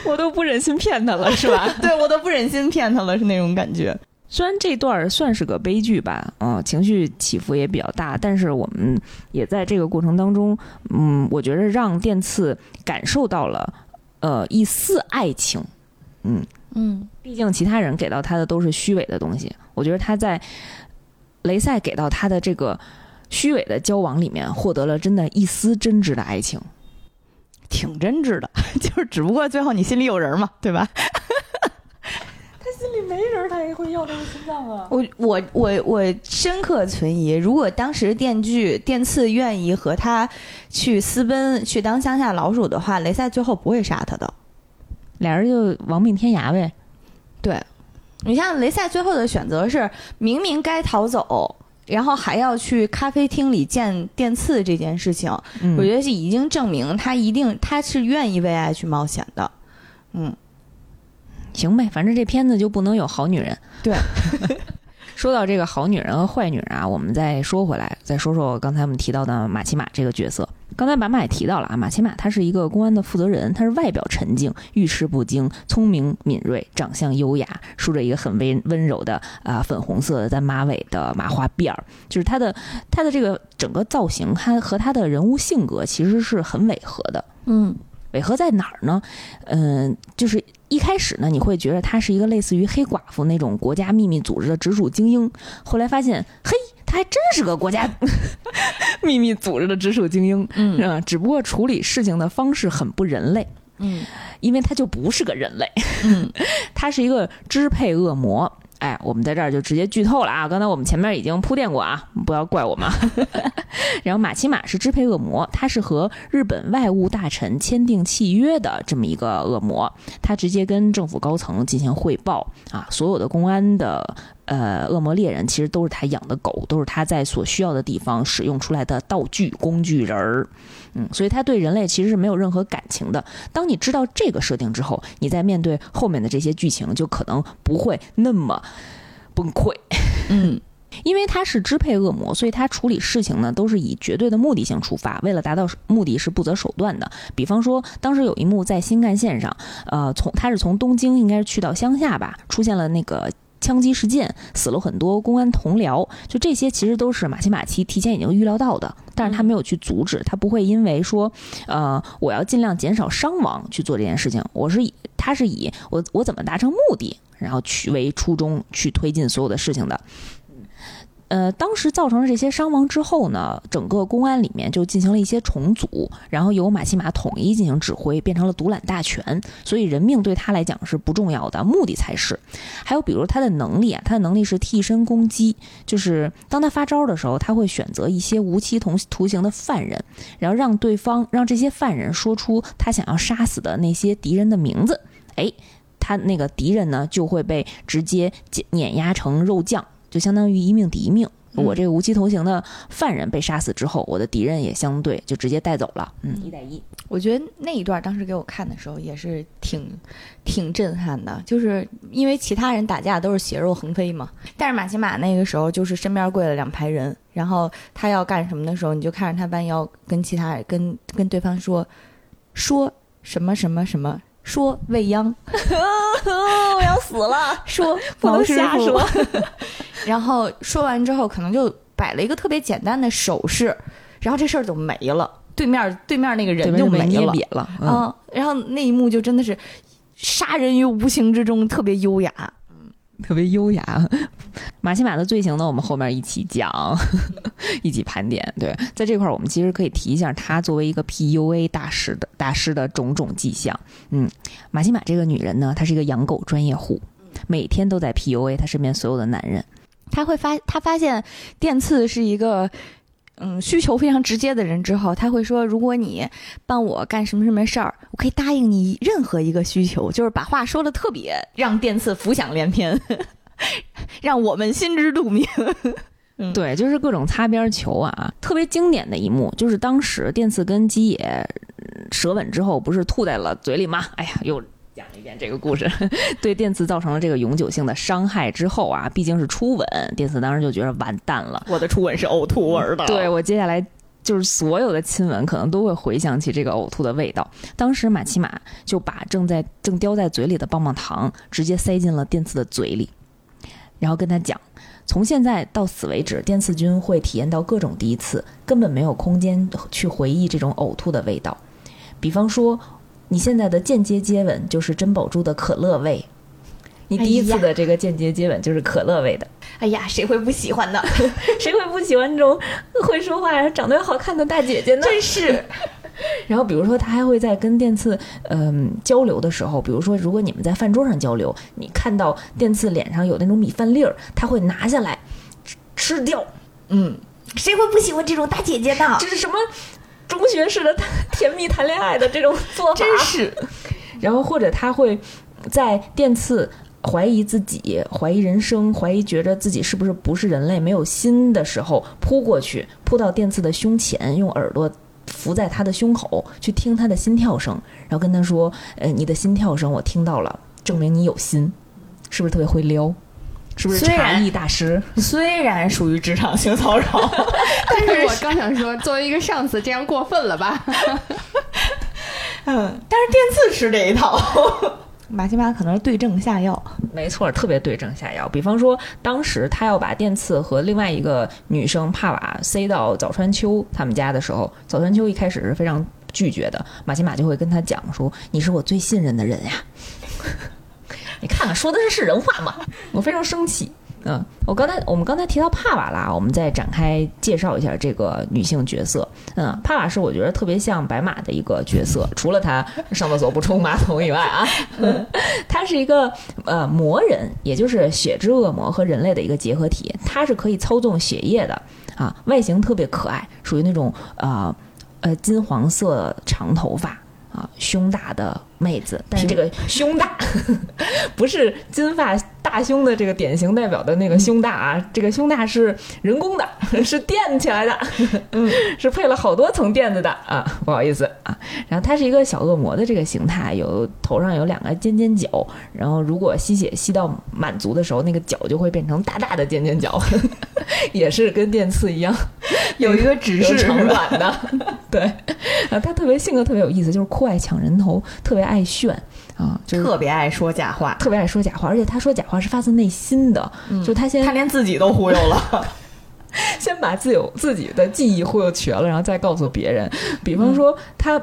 我都不忍心骗他了，是吧？对我都不忍心骗他了，是那种感觉。虽然这段算是个悲剧吧，嗯，情绪起伏也比较大，但是我们也在这个过程当中，嗯，我觉得让电次感受到了，呃，一丝爱情，嗯嗯，毕竟其他人给到他的都是虚伪的东西，我觉得他在雷赛给到他的这个虚伪的交往里面，获得了真的一丝真挚的爱情，挺真挚的，[laughs] 就是只不过最后你心里有人嘛，对吧？没人，他也会要这个心脏啊！我我我我深刻存疑，如果当时电锯电刺愿意和他去私奔，去当乡下老鼠的话，雷赛最后不会杀他的，俩人就亡命天涯呗。对，你像雷赛最后的选择是，明明该逃走，然后还要去咖啡厅里见电刺这件事情，我觉得是已经证明他一定他是愿意为爱去冒险的。嗯。行呗，反正这片子就不能有好女人。对。[laughs] 说到这个好女人和坏女人啊，我们再说回来，再说说刚才我们提到的马奇马这个角色。刚才马马也提到了啊，马奇马他是一个公安的负责人，他是外表沉静、遇事不惊、聪明敏锐、长相优雅，梳着一个很温温柔的啊粉红色的单马尾的麻花辫儿，就是他的他的这个整个造型，他和他的人物性格其实是很违和的。嗯，违和在哪儿呢？嗯，就是一开始呢，你会觉得他是一个类似于黑寡妇那种国家秘密组织的直属精英，后来发现，嘿。他还真是个国家 [laughs] 秘密组织的直属精英，嗯，只不过处理事情的方式很不人类，嗯，因为他就不是个人类，[laughs] 嗯，他是一个支配恶魔。哎，我们在这儿就直接剧透了啊！刚才我们前面已经铺垫过啊，不要怪我们。[laughs] 然后马奇马是支配恶魔，他是和日本外务大臣签订契约的这么一个恶魔，他直接跟政府高层进行汇报啊，所有的公安的。呃，恶魔猎人其实都是他养的狗，都是他在所需要的地方使用出来的道具工具人儿，嗯，所以他对人类其实是没有任何感情的。当你知道这个设定之后，你在面对后面的这些剧情，就可能不会那么崩溃，嗯，[laughs] 因为他是支配恶魔，所以他处理事情呢都是以绝对的目的性出发，为了达到目的是不择手段的。比方说，当时有一幕在新干线上，呃，从他是从东京应该是去到乡下吧，出现了那个。枪击事件死了很多公安同僚，就这些其实都是马奇马奇提前已经预料到的，但是他没有去阻止，他不会因为说，呃，我要尽量减少伤亡去做这件事情，我是以他是以我我怎么达成目的，然后去为初衷去推进所有的事情的。呃，当时造成了这些伤亡之后呢，整个公安里面就进行了一些重组，然后由马奇马统一进行指挥，变成了独揽大权。所以人命对他来讲是不重要的，目的才是。还有比如他的能力啊，他的能力是替身攻击，就是当他发招的时候，他会选择一些无期同徒刑的犯人，然后让对方让这些犯人说出他想要杀死的那些敌人的名字，哎，他那个敌人呢就会被直接碾压成肉酱。就相当于一命抵一命。我这个无期徒刑的犯人被杀死之后，我的敌人也相对就直接带走了。嗯，一带一。我觉得那一段当时给我看的时候也是挺挺震撼的，就是因为其他人打架都是血肉横飞嘛，但是马奇马那个时候就是身边跪了两排人，然后他要干什么的时候，你就看着他弯腰跟其他人跟跟对方说说什么什么什么。说未央，[laughs] 我要死了。说不能瞎说。[laughs] 然后说完之后，可能就摆了一个特别简单的手势，然后这事儿就没了。对面对面那个人就没了。嗯，然后那一幕就真的是杀人于无形之中，特别优雅。特别优雅，马西马的罪行呢？我们后面一起讲，[laughs] 一起盘点。对，在这块儿，我们其实可以提一下他作为一个 PUA 大师的大师的种种迹象。嗯，马西马这个女人呢，她是一个养狗专业户，每天都在 PUA 她身边所有的男人。她会发，她发现电刺是一个。嗯，需求非常直接的人之后，他会说：“如果你帮我干什么什么事儿，我可以答应你任何一个需求。”就是把话说的特别让电次浮想联翩，[laughs] 让我们心知肚明。[laughs] 对，就是各种擦边球啊！特别经典的一幕就是当时电次跟基野舌吻之后，不是吐在了嘴里吗？哎呀，又。讲一遍这个故事，[laughs] 对电次造成了这个永久性的伤害之后啊，毕竟是初吻，电次当时就觉得完蛋了。我的初吻是呕吐味的。对我接下来就是所有的亲吻，可能都会回想起这个呕吐的味道。当时马奇马就把正在正叼在嘴里的棒棒糖直接塞进了电次的嘴里，然后跟他讲：从现在到死为止，电次君会体验到各种第一次，根本没有空间去回忆这种呕吐的味道。比方说。你现在的间接接吻就是珍宝珠的可乐味，[laughs] 你第一次的这个间接接吻就是可乐味的。哎呀，谁会不喜欢呢？谁会不喜欢这种会说话、长得又好看的大姐姐呢？真是。[laughs] 然后，比如说，他还会在跟电次嗯交流的时候，比如说，如果你们在饭桌上交流，你看到电次脸上有那种米饭粒儿，他会拿下来吃掉。嗯，谁会不喜欢这种大姐姐呢？这是什么？中学式的 [laughs] 甜蜜谈恋爱的这种做法，真是。[laughs] 然后或者他会在电刺怀疑自己、怀疑人生、怀疑觉得自己是不是不是人类、没有心的时候，扑过去，扑到电刺的胸前，用耳朵伏在他的胸口，去听他的心跳声，然后跟他说：“呃，你的心跳声我听到了，证明你有心，是不是特别会撩？是不是茶艺大师？[laughs] 虽然属于职场性骚扰，但是我刚想说，作为一个上司，这样过分了吧？[laughs] 嗯，但是电刺吃这一套，马西马可能是对症下药。没错，特别对症下药。比方说，当时他要把电刺和另外一个女生帕瓦塞到早川秋他们家的时候，早川秋一开始是非常拒绝的。马西马就会跟他讲说：“你是我最信任的人呀。” [laughs] 你看看说的是是人话吗？我非常生气。嗯，我刚才我们刚才提到帕瓦拉，我们再展开介绍一下这个女性角色。嗯，帕瓦是我觉得特别像白马的一个角色，[laughs] 除了她上厕所不冲马桶以外啊，[laughs] 她是一个呃魔人，也就是血之恶魔和人类的一个结合体。她是可以操纵血液的啊，外形特别可爱，属于那种呃呃金黄色长头发。啊，胸大的妹子，但是这个胸大 [laughs] 不是金发大胸的这个典型代表的那个胸大啊，这个胸大是人工的，[laughs] 是垫起来的，嗯，[laughs] 是配了好多层垫子的啊，不好意思啊。然后它是一个小恶魔的这个形态，有头上有两个尖尖角，然后如果吸血吸到满足的时候，那个角就会变成大大的尖尖角，[laughs] 也是跟电刺一样，有一个指示长短的，对，啊，他特别性格特别有意思，就是酷爱抢人头，特别爱炫啊，就是特别爱说假话，特别爱说假话，而且他说假话是发自内心的，就他先他连自己都忽悠了，[laughs] 先把自有自己的记忆忽悠瘸了，然后再告诉别人。比方说他。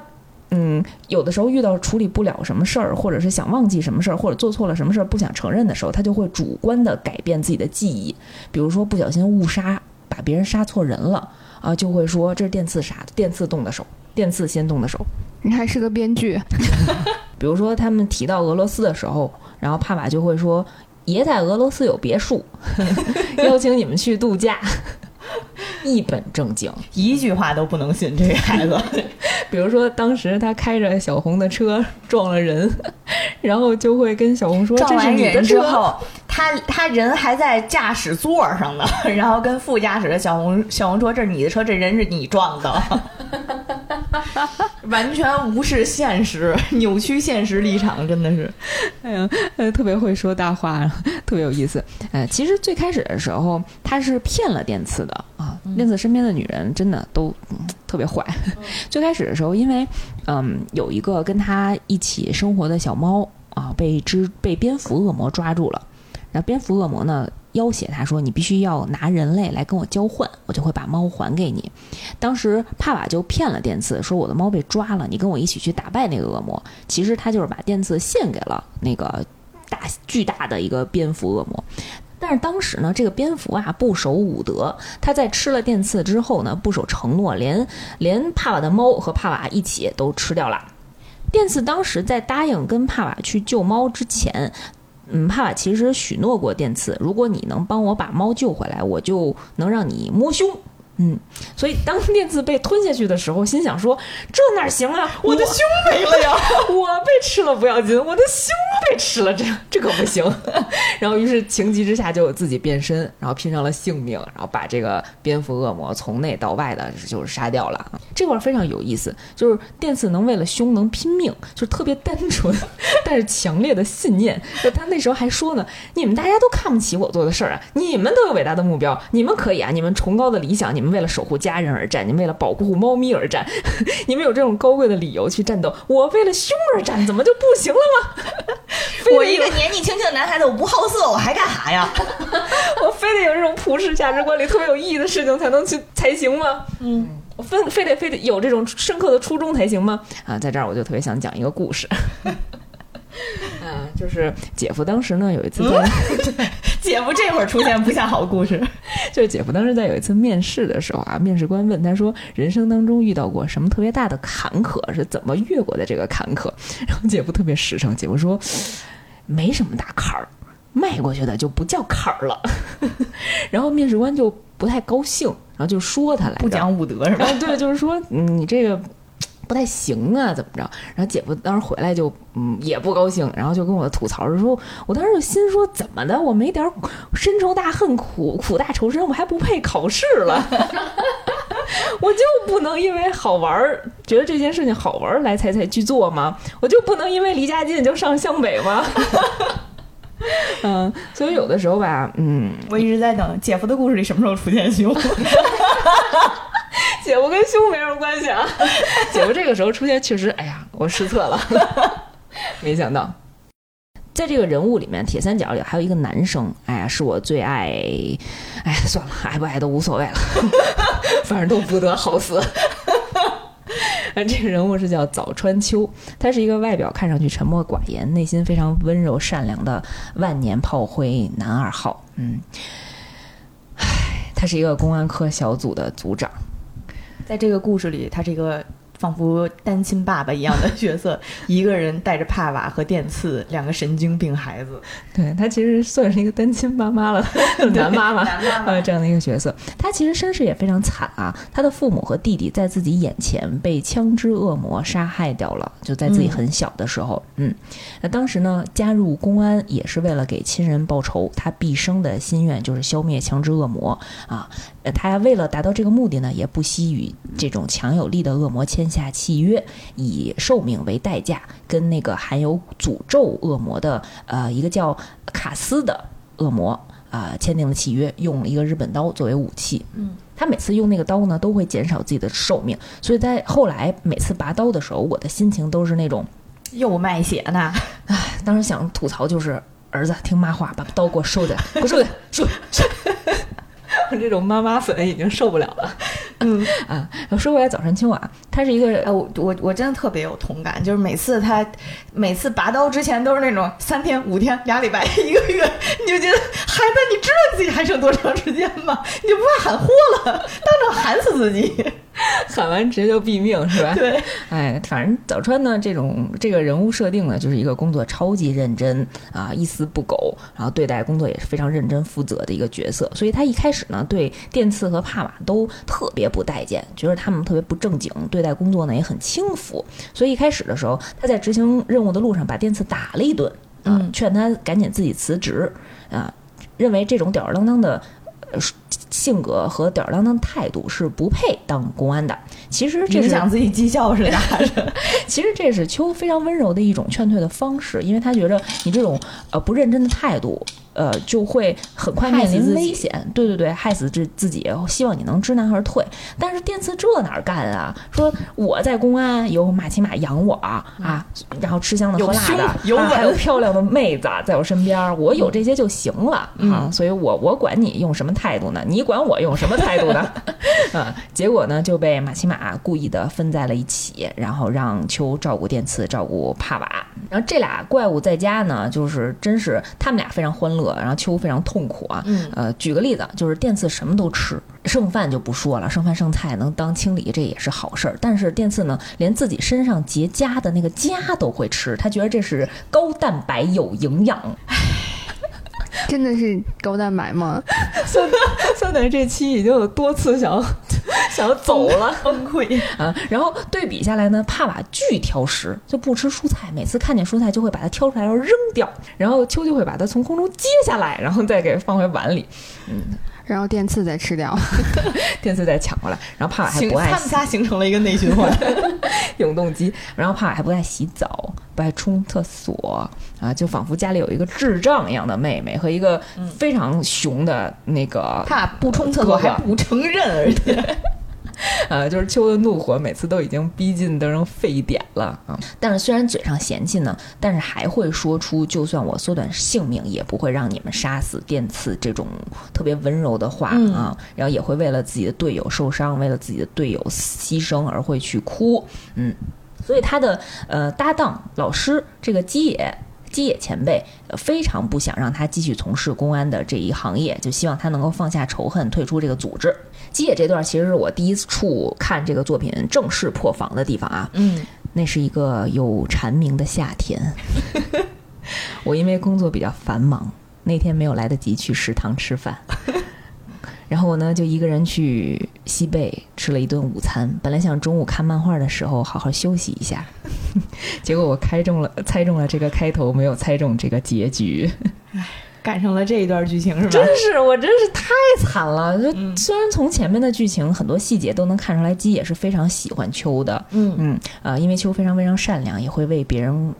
嗯，有的时候遇到处理不了什么事儿，或者是想忘记什么事儿，或者做错了什么事儿不想承认的时候，他就会主观的改变自己的记忆。比如说不小心误杀，把别人杀错人了啊，就会说这是电刺杀的，电刺动的手，电刺先动的手。你还是个编剧。[laughs] 比如说他们提到俄罗斯的时候，然后帕瓦就会说爷在俄罗斯有别墅，[laughs] 邀请你们去度假。[laughs] 一本正经，一句话都不能信这个孩子。[laughs] 比如说，当时他开着小红的车撞了人，[laughs] 然后就会跟小红说：“撞完人之后，他他人还在驾驶座上呢，然后跟副驾驶的小红小红说：‘这是你的车，这人是你撞的。’完全无视现实，扭曲现实立场，真的是，哎呀，特别会说大话，特别有意思。呃，其实最开始的时候，他是骗了电刺的啊。电次身边的女人真的都特别坏。[laughs] 最开始的时候，因为嗯，有一个跟他一起生活的小猫啊，被只被蝙蝠恶魔抓住了。然后蝙蝠恶魔呢？要挟他说：“你必须要拿人类来跟我交换，我就会把猫还给你。”当时帕瓦就骗了电次，说：“我的猫被抓了，你跟我一起去打败那个恶魔。”其实他就是把电次献给了那个大巨大的一个蝙蝠恶魔。但是当时呢，这个蝙蝠啊不守武德，他在吃了电刺之后呢，不守承诺，连连帕瓦的猫和帕瓦一起都吃掉了。电刺当时在答应跟帕瓦去救猫之前。嗯，帕瓦其实许诺过电刺，如果你能帮我把猫救回来，我就能让你摸胸。嗯，所以当电刺被吞下去的时候，心想说：“这哪行啊，我的胸没了呀！[laughs] 我被吃了不要紧，我的胸被吃了，这这可不行。[laughs] ”然后，于是情急之下就自己变身，然后拼上了性命，然后把这个蝙蝠恶魔从内到外的就是杀掉了。这块非常有意思，就是电刺能为了胸能拼命，就是特别单纯，[laughs] 但是强烈的信念。就他那时候还说呢：“你们大家都看不起我做的事儿啊，你们都有伟大的目标，你们可以啊，你们崇高的理想，你们。”为了守护家人而战，你为了保护猫咪而战，[laughs] 你们有这种高贵的理由去战斗。我为了胸而战，怎么就不行了吗？我一个年纪轻轻的男孩子，我不好色，我还干啥呀？我非得有这种普世价值观里特别有意义的事情才能去才行吗？嗯，我非非得非得有这种深刻的初衷才行吗？啊，在这儿我就特别想讲一个故事。[laughs] [laughs] 嗯，就是姐夫当时呢有一次在，[laughs] 姐夫这会儿出现不像好故事。[laughs] 就是姐夫当时在有一次面试的时候啊，面试官问他说：“人生当中遇到过什么特别大的坎坷？是怎么越过的这个坎坷？”然后姐夫特别实诚，姐夫说：“没什么大坎儿，迈过去的就不叫坎儿了。”然后面试官就不太高兴，然后就说他来不讲武德是吧？对，就是说嗯你这个。不太行啊，怎么着？然后姐夫当时回来就嗯也不高兴，然后就跟我吐槽着说，我当时就心说怎么的，我没点深仇大恨苦苦大仇深，我还不配考试了。[laughs] 我就不能因为好玩儿，觉得这件事情好玩儿来才才去做吗？我就不能因为离家近就上向北吗？[laughs] 嗯，所以有的时候吧，嗯，我一直在等姐夫的故事里什么时候出现胸。[laughs] [laughs] 姐夫跟胸没什么关系啊，[laughs] 姐夫这个时候出现确实，哎呀，我失策了，[laughs] 没想到。在这个人物里面，铁三角里还有一个男生，哎呀，是我最爱。哎，算了，爱不爱都无所谓了，反正都不得好死。这个人物是叫早川秋，他是一个外表看上去沉默寡言、内心非常温柔善良的万年炮灰男二号。嗯，唉，他是一个公安科小组的组长，在这个故事里，他是一个。仿佛单亲爸爸一样的 [laughs] 角色，一个人带着帕瓦和电刺两个神经病孩子。对他其实算是一个单亲妈妈了，[laughs] 男妈妈，男妈妈这样的一个角色。他其实身世也非常惨啊，他的父母和弟弟在自己眼前被枪支恶魔杀害掉了，就在自己很小的时候。嗯，那当时呢，加入公安也是为了给亲人报仇。他毕生的心愿就是消灭枪支恶魔啊。他为了达到这个目的呢，也不惜与这种强有力的恶魔签。下契约，以寿命为代价，跟那个含有诅咒恶魔的呃一个叫卡斯的恶魔啊签订了契约，用了一个日本刀作为武器。嗯，他每次用那个刀呢，都会减少自己的寿命，所以在后来每次拔刀的时候，我的心情都是那种又卖血呢。唉，当时想吐槽就是儿子听妈话，把刀给我收起来，给我收起来，收。[laughs] 这种妈妈粉已经受不了了。嗯 [laughs] 啊，说回来，早晨青瓦，他是一个，呃，我我我真的特别有同感，就是每次他每次拔刀之前都是那种三天、五天、俩礼拜、一个月，你就觉得孩子，你知道自己还剩多长时间吗？你就不怕喊豁了，当场喊死自己。[laughs] 喊完直接就毙命是吧？对，哎，反正早川呢，这种这个人物设定呢，就是一个工作超级认真啊，一丝不苟，然后对待工作也是非常认真负责的一个角色。所以他一开始呢，对电次和帕瓦都特别不待见，觉得他们特别不正经，对待工作呢也很轻浮。所以一开始的时候，他在执行任务的路上把电次打了一顿啊，劝他赶紧自己辞职啊，认为这种吊儿郎当的。性格和吊儿郎当态度是不配当公安的。其实这是影响自己绩效是吧？[laughs] 其实这是秋非常温柔的一种劝退的方式，因为他觉得你这种呃不认真的态度。呃，就会很快面临危险，对对对，害死自自己。希望你能知难而退。但是电次这哪干啊？说我在公安有马奇马养我啊，然后吃香的喝辣的，有还有漂亮的妹子在我身边，我有这些就行了啊。所以我我管你用什么态度呢？你管我用什么态度呢？[laughs] 啊，结果呢就被马奇马故意的分在了一起，然后让秋照顾电次，照顾帕瓦。然后这俩怪物在家呢，就是真是他们俩非常欢乐。然后秋非常痛苦啊，呃，举个例子，就是电次什么都吃，剩饭就不说了，剩饭剩菜能当清理，这也是好事儿。但是电次呢，连自己身上结痂的那个痂都会吃，他觉得这是高蛋白有营养。[laughs] 真的是高蛋白吗？酸酸奶这期已经有多次想 [laughs] 想要走了，[laughs] 崩溃啊！然后对比下来呢，帕瓦巨挑食，就不吃蔬菜，每次看见蔬菜就会把它挑出来然后扔掉，然后秋就会把它从空中接下来，然后再给放回碗里，嗯。然后电刺再吃掉，[laughs] 电刺再抢过来，然后帕瓦还不爱，他们仨形成了一个内循环，[laughs] 永动机。然后帕瓦还不爱洗澡，不爱冲厕所啊，就仿佛家里有一个智障一样的妹妹和一个非常熊的那个，帕不冲厕所还不承认，而且。呃，就是秋的怒火每次都已经逼近得成沸点了啊！但是虽然嘴上嫌弃呢，但是还会说出就算我缩短性命也不会让你们杀死电刺这种特别温柔的话啊！然后也会为了自己的队友受伤，为了自己的队友牺牲而会去哭，嗯，所以他的呃搭档老师这个基野。基野前辈非常不想让他继续从事公安的这一行业，就希望他能够放下仇恨，退出这个组织。基野这段其实是我第一处看这个作品正式破防的地方啊。嗯，那是一个有蝉鸣的夏天。[laughs] 我因为工作比较繁忙，那天没有来得及去食堂吃饭。[laughs] 然后我呢就一个人去西贝吃了一顿午餐，本来想中午看漫画的时候好好休息一下，[laughs] 结果我开中了猜中了这个开头，没有猜中这个结局。赶上了这一段剧情是吧？真是，我真是太惨了。就虽然从前面的剧情很多细节都能看出来，基也是非常喜欢秋的。嗯嗯，呃，因为秋非常非常善良，也会为别人。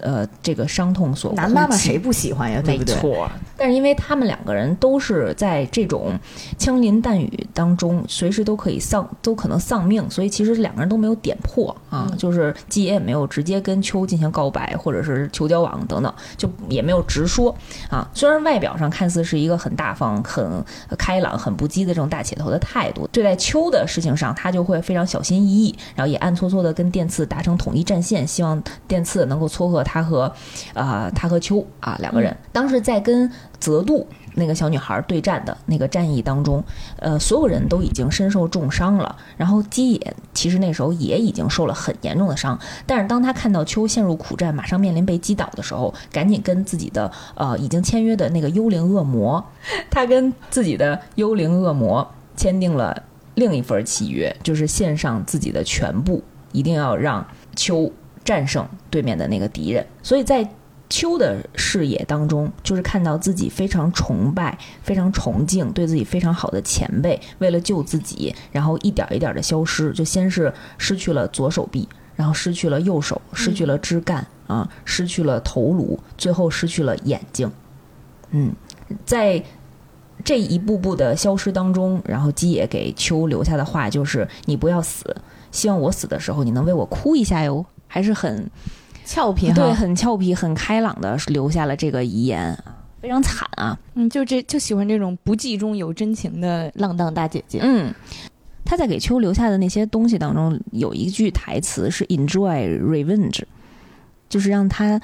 呃，这个伤痛所男妈妈谁不喜欢呀？对不对？没错。但是因为他们两个人都是在这种枪林弹雨当中，随时都可以丧，都可能丧命，所以其实两个人都没有点破啊。就是季爷也没有直接跟秋进行告白，或者是求交往等等，就也没有直说啊。虽然外表上看似是一个很大方、很开朗、很不羁的这种大铁头的态度，对待秋的事情上，他就会非常小心翼翼，然后也暗搓搓的跟电次达成统一战线，希望电次能够撮合他。和，啊，他和秋啊两个人，当时在跟泽度那个小女孩对战的那个战役当中，呃，所有人都已经身受重伤了。然后基野其实那时候也已经受了很严重的伤，但是当他看到秋陷入苦战，马上面临被击倒的时候，赶紧跟自己的呃已经签约的那个幽灵恶魔，[laughs] 他跟自己的幽灵恶魔签订了另一份契约，就是献上自己的全部，一定要让秋。战胜对面的那个敌人，所以在秋的视野当中，就是看到自己非常崇拜、非常崇敬、对自己非常好的前辈，为了救自己，然后一点一点的消失。就先是失去了左手臂，然后失去了右手，失去了枝干啊，失去了头颅，最后失去了眼睛。嗯，在这一步步的消失当中，然后基野给秋留下的话就是：“你不要死，希望我死的时候你能为我哭一下哟。”还是很俏皮，对，很俏皮、很开朗的留下了这个遗言，非常惨啊！嗯，就这就喜欢这种不计中有真情的浪荡大姐姐。嗯，他在给秋留下的那些东西当中，有一句台词是 “enjoy revenge”，就是让他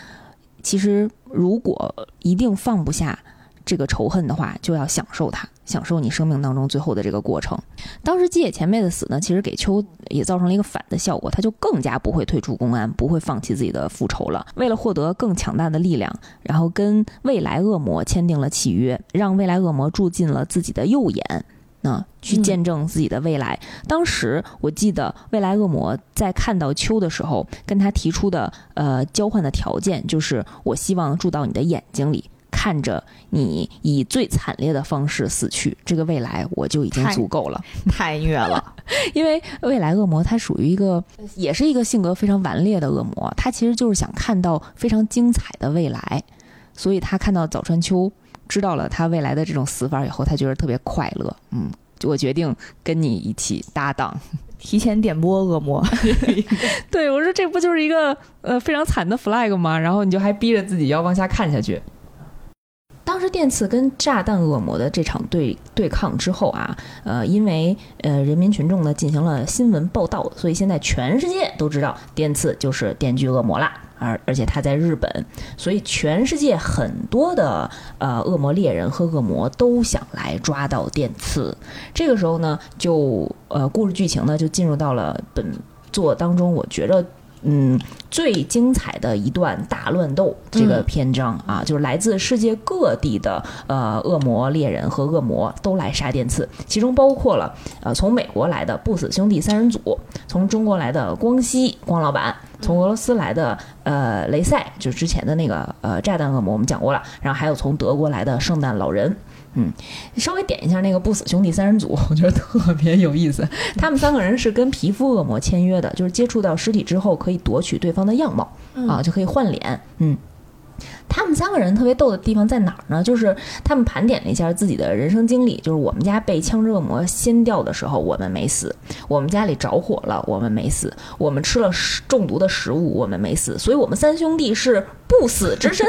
其实如果一定放不下。这个仇恨的话，就要享受它，享受你生命当中最后的这个过程。当时基野前辈的死呢，其实给秋也造成了一个反的效果，他就更加不会退出公安，不会放弃自己的复仇了。为了获得更强大的力量，然后跟未来恶魔签订了契约，让未来恶魔住进了自己的右眼，那去见证自己的未来。当时我记得未来恶魔在看到秋的时候，跟他提出的呃交换的条件就是，我希望住到你的眼睛里。看着你以最惨烈的方式死去，这个未来我就已经足够了。[laughs] 太虐了，[laughs] 因为未来恶魔他属于一个，也是一个性格非常顽劣的恶魔，他其实就是想看到非常精彩的未来，所以他看到早川秋知道了他未来的这种死法以后，他觉得特别快乐。嗯，我决定跟你一起搭档，提前点播恶魔。[laughs] 对我说，这不就是一个呃非常惨的 flag 吗？然后你就还逼着自己要往下看下去。当时电次跟炸弹恶魔的这场对对抗之后啊，呃，因为呃人民群众呢进行了新闻报道，所以现在全世界都知道电次就是电锯恶魔啦。而而且他在日本，所以全世界很多的呃恶魔猎人和恶魔都想来抓到电次。这个时候呢，就呃故事剧情呢就进入到了本作当中，我觉着。嗯，最精彩的一段大乱斗这个篇章啊，就是来自世界各地的呃恶魔猎人和恶魔都来杀电刺，其中包括了呃从美国来的不死兄弟三人组，从中国来的光熙光老板，从俄罗斯来的呃雷赛，就是之前的那个呃炸弹恶魔我们讲过了，然后还有从德国来的圣诞老人。嗯，稍微点一下那个不死兄弟三人组，[laughs] 我觉得特别有意思。他们三个人是跟皮肤恶魔签约的，就是接触到尸体之后可以夺取对方的样貌啊，就可以换脸。嗯。他们三个人特别逗的地方在哪儿呢？就是他们盘点了一下自己的人生经历，就是我们家被枪支恶魔掀掉的时候，我们没死；我们家里着火了，我们没死；我们吃了中毒的食物，我们没死。所以，我们三兄弟是不死之身。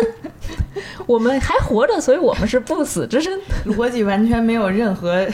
[laughs] 我们还活着，所以我们是不死之身。逻辑完全没有任何。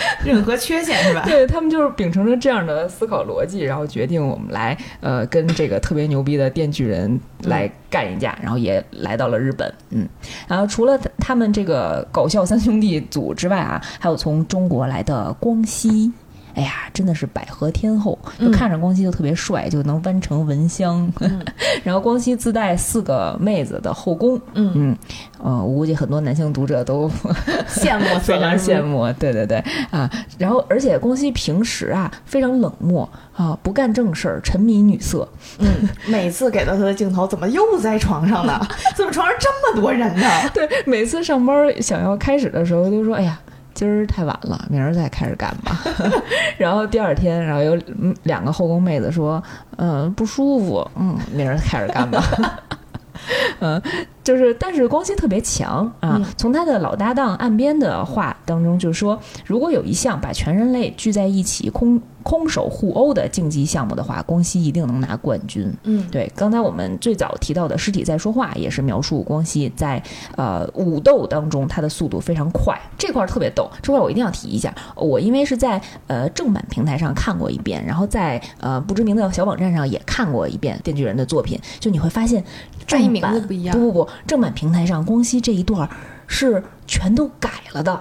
[laughs] 任何缺陷是吧？对他们就是秉承着这样的思考逻辑，然后决定我们来呃跟这个特别牛逼的电锯人来干一架，然后也来到了日本。嗯，然后除了他们这个搞笑三兄弟组之外啊，还有从中国来的光熙。哎呀，真的是百合天后，就看着光熙就特别帅，就能弯成蚊香。[laughs] 然后光熙自带四个妹子的后宫，嗯嗯，呃，我估计很多男性读者都 [laughs] 羡慕，[laughs] 非常羡慕。对对对啊，然后而且光熙平时啊非常冷漠啊，不干正事儿，沉迷女色。嗯，每次给到他的镜头，怎么又在床上呢？怎么床上这么多人呢？对，每次上班想要开始的时候，都说：“哎呀。”今儿太晚了，明儿再开始干吧。[laughs] 然后第二天，然后有两个后宫妹子说：“嗯，不舒服，嗯，明儿开始干吧。[laughs] ”嗯，就是，但是光熙特别强啊。从他的老搭档岸边的话当中，就是说，如果有一项把全人类聚在一起空。空手互殴的竞技项目的话，光熙一定能拿冠军。嗯，对。刚才我们最早提到的《尸体在说话》也是描述光熙在呃武斗当中他的速度非常快，这块特别逗。这块我一定要提一下，我因为是在呃正版平台上看过一遍，然后在呃不知名的小网站上也看过一遍《电锯人》的作品，就你会发现正版不一样。不不不，正版平台上光熙这一段是全都改了的。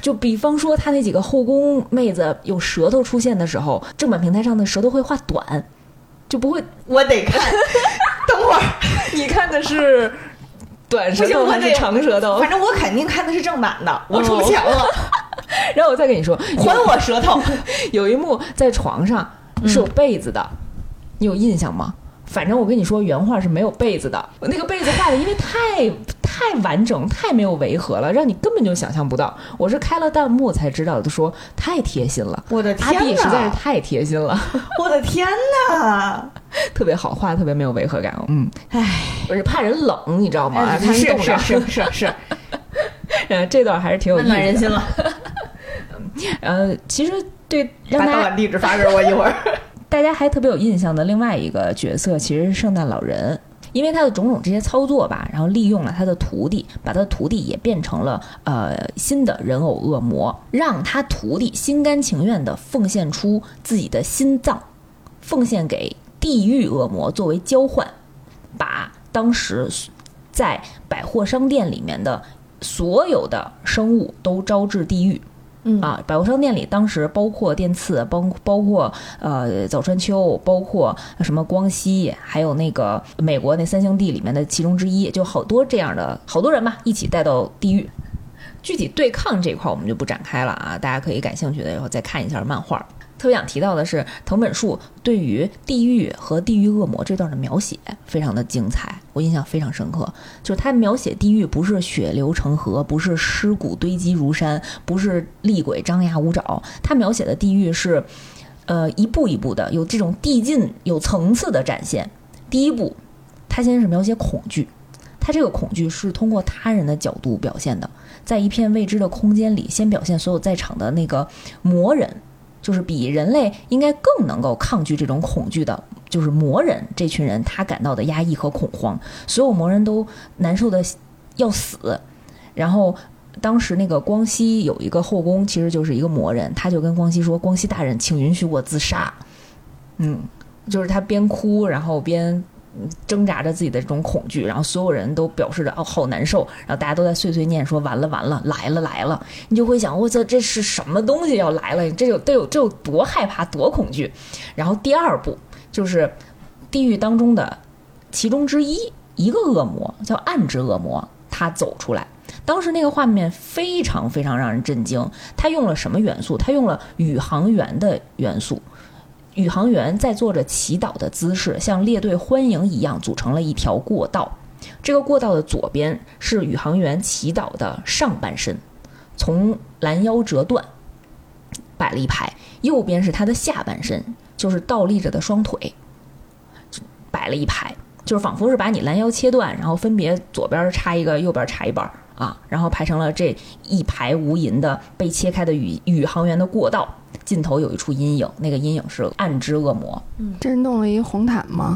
就比方说，他那几个后宫妹子有舌头出现的时候，正版平台上的舌头会画短，就不会。我得看，[laughs] 等会儿你看的是短舌头还是长舌头？反正我肯定看的是正版的，我出钱了。[laughs] 然后我再跟你说，还我舌头。[laughs] 有一幕在床上是有被子的，你有印象吗？反正我跟你说，原画是没有被子的。那个被子画的因为太太完整，太没有违和了，让你根本就想象不到。我是开了弹幕才知道的，说太贴心了。我的天阿弟实在是太贴心了。[laughs] 我的天哪，[laughs] 特别好，画的特别没有违和感。嗯，唉，我是怕人冷，你知道吗？是是是是是。呃，[laughs] 这段还是挺有暖人心了。呃，其实对，把到晚地址发给我一会儿。大家还特别有印象的另外一个角色，其实是圣诞老人，因为他的种种这些操作吧，然后利用了他的徒弟，把他的徒弟也变成了呃新的人偶恶魔，让他徒弟心甘情愿地奉献出自己的心脏，奉献给地狱恶魔作为交换，把当时在百货商店里面的所有的生物都招至地狱。啊，百货商店里当时包括电次，包包括呃早川秋，包括什么光熙，还有那个美国那三兄弟里面的其中之一，就好多这样的好多人吧，一起带到地狱。具体对抗这块我们就不展开了啊，大家可以感兴趣的以后再看一下漫画。特别想提到的是，藤本树对于地狱和地狱恶魔这段的描写非常的精彩，我印象非常深刻。就是他描写地狱不是血流成河，不是尸骨堆积如山，不是厉鬼张牙舞爪，他描写的地狱是，呃，一步一步的有这种递进、有层次的展现。第一步，他先是描写恐惧，他这个恐惧是通过他人的角度表现的，在一片未知的空间里，先表现所有在场的那个魔人。就是比人类应该更能够抗拒这种恐惧的，就是魔人这群人，他感到的压抑和恐慌，所有魔人都难受的要死。然后当时那个光熙有一个后宫，其实就是一个魔人，他就跟光熙说：“光熙大人，请允许我自杀。”嗯，就是他边哭，然后边。挣扎着自己的这种恐惧，然后所有人都表示着哦好难受，然后大家都在碎碎念说完了完了来了来了，你就会想我操这是什么东西要来了？这有得有这有多害怕多恐惧？然后第二步就是地狱当中的其中之一一个恶魔叫暗之恶魔，他走出来，当时那个画面非常非常让人震惊，他用了什么元素？他用了宇航员的元素。宇航员在做着祈祷的姿势，像列队欢迎一样组成了一条过道。这个过道的左边是宇航员祈祷的上半身，从拦腰折断，摆了一排；右边是他的下半身，就是倒立着的双腿，摆了一排，就是仿佛是把你拦腰切断，然后分别左边插一个，右边插一半啊，然后排成了这一排无垠的被切开的宇宇航员的过道。尽头有一处阴影，那个阴影是暗之恶魔。嗯，这是弄了一红毯吗？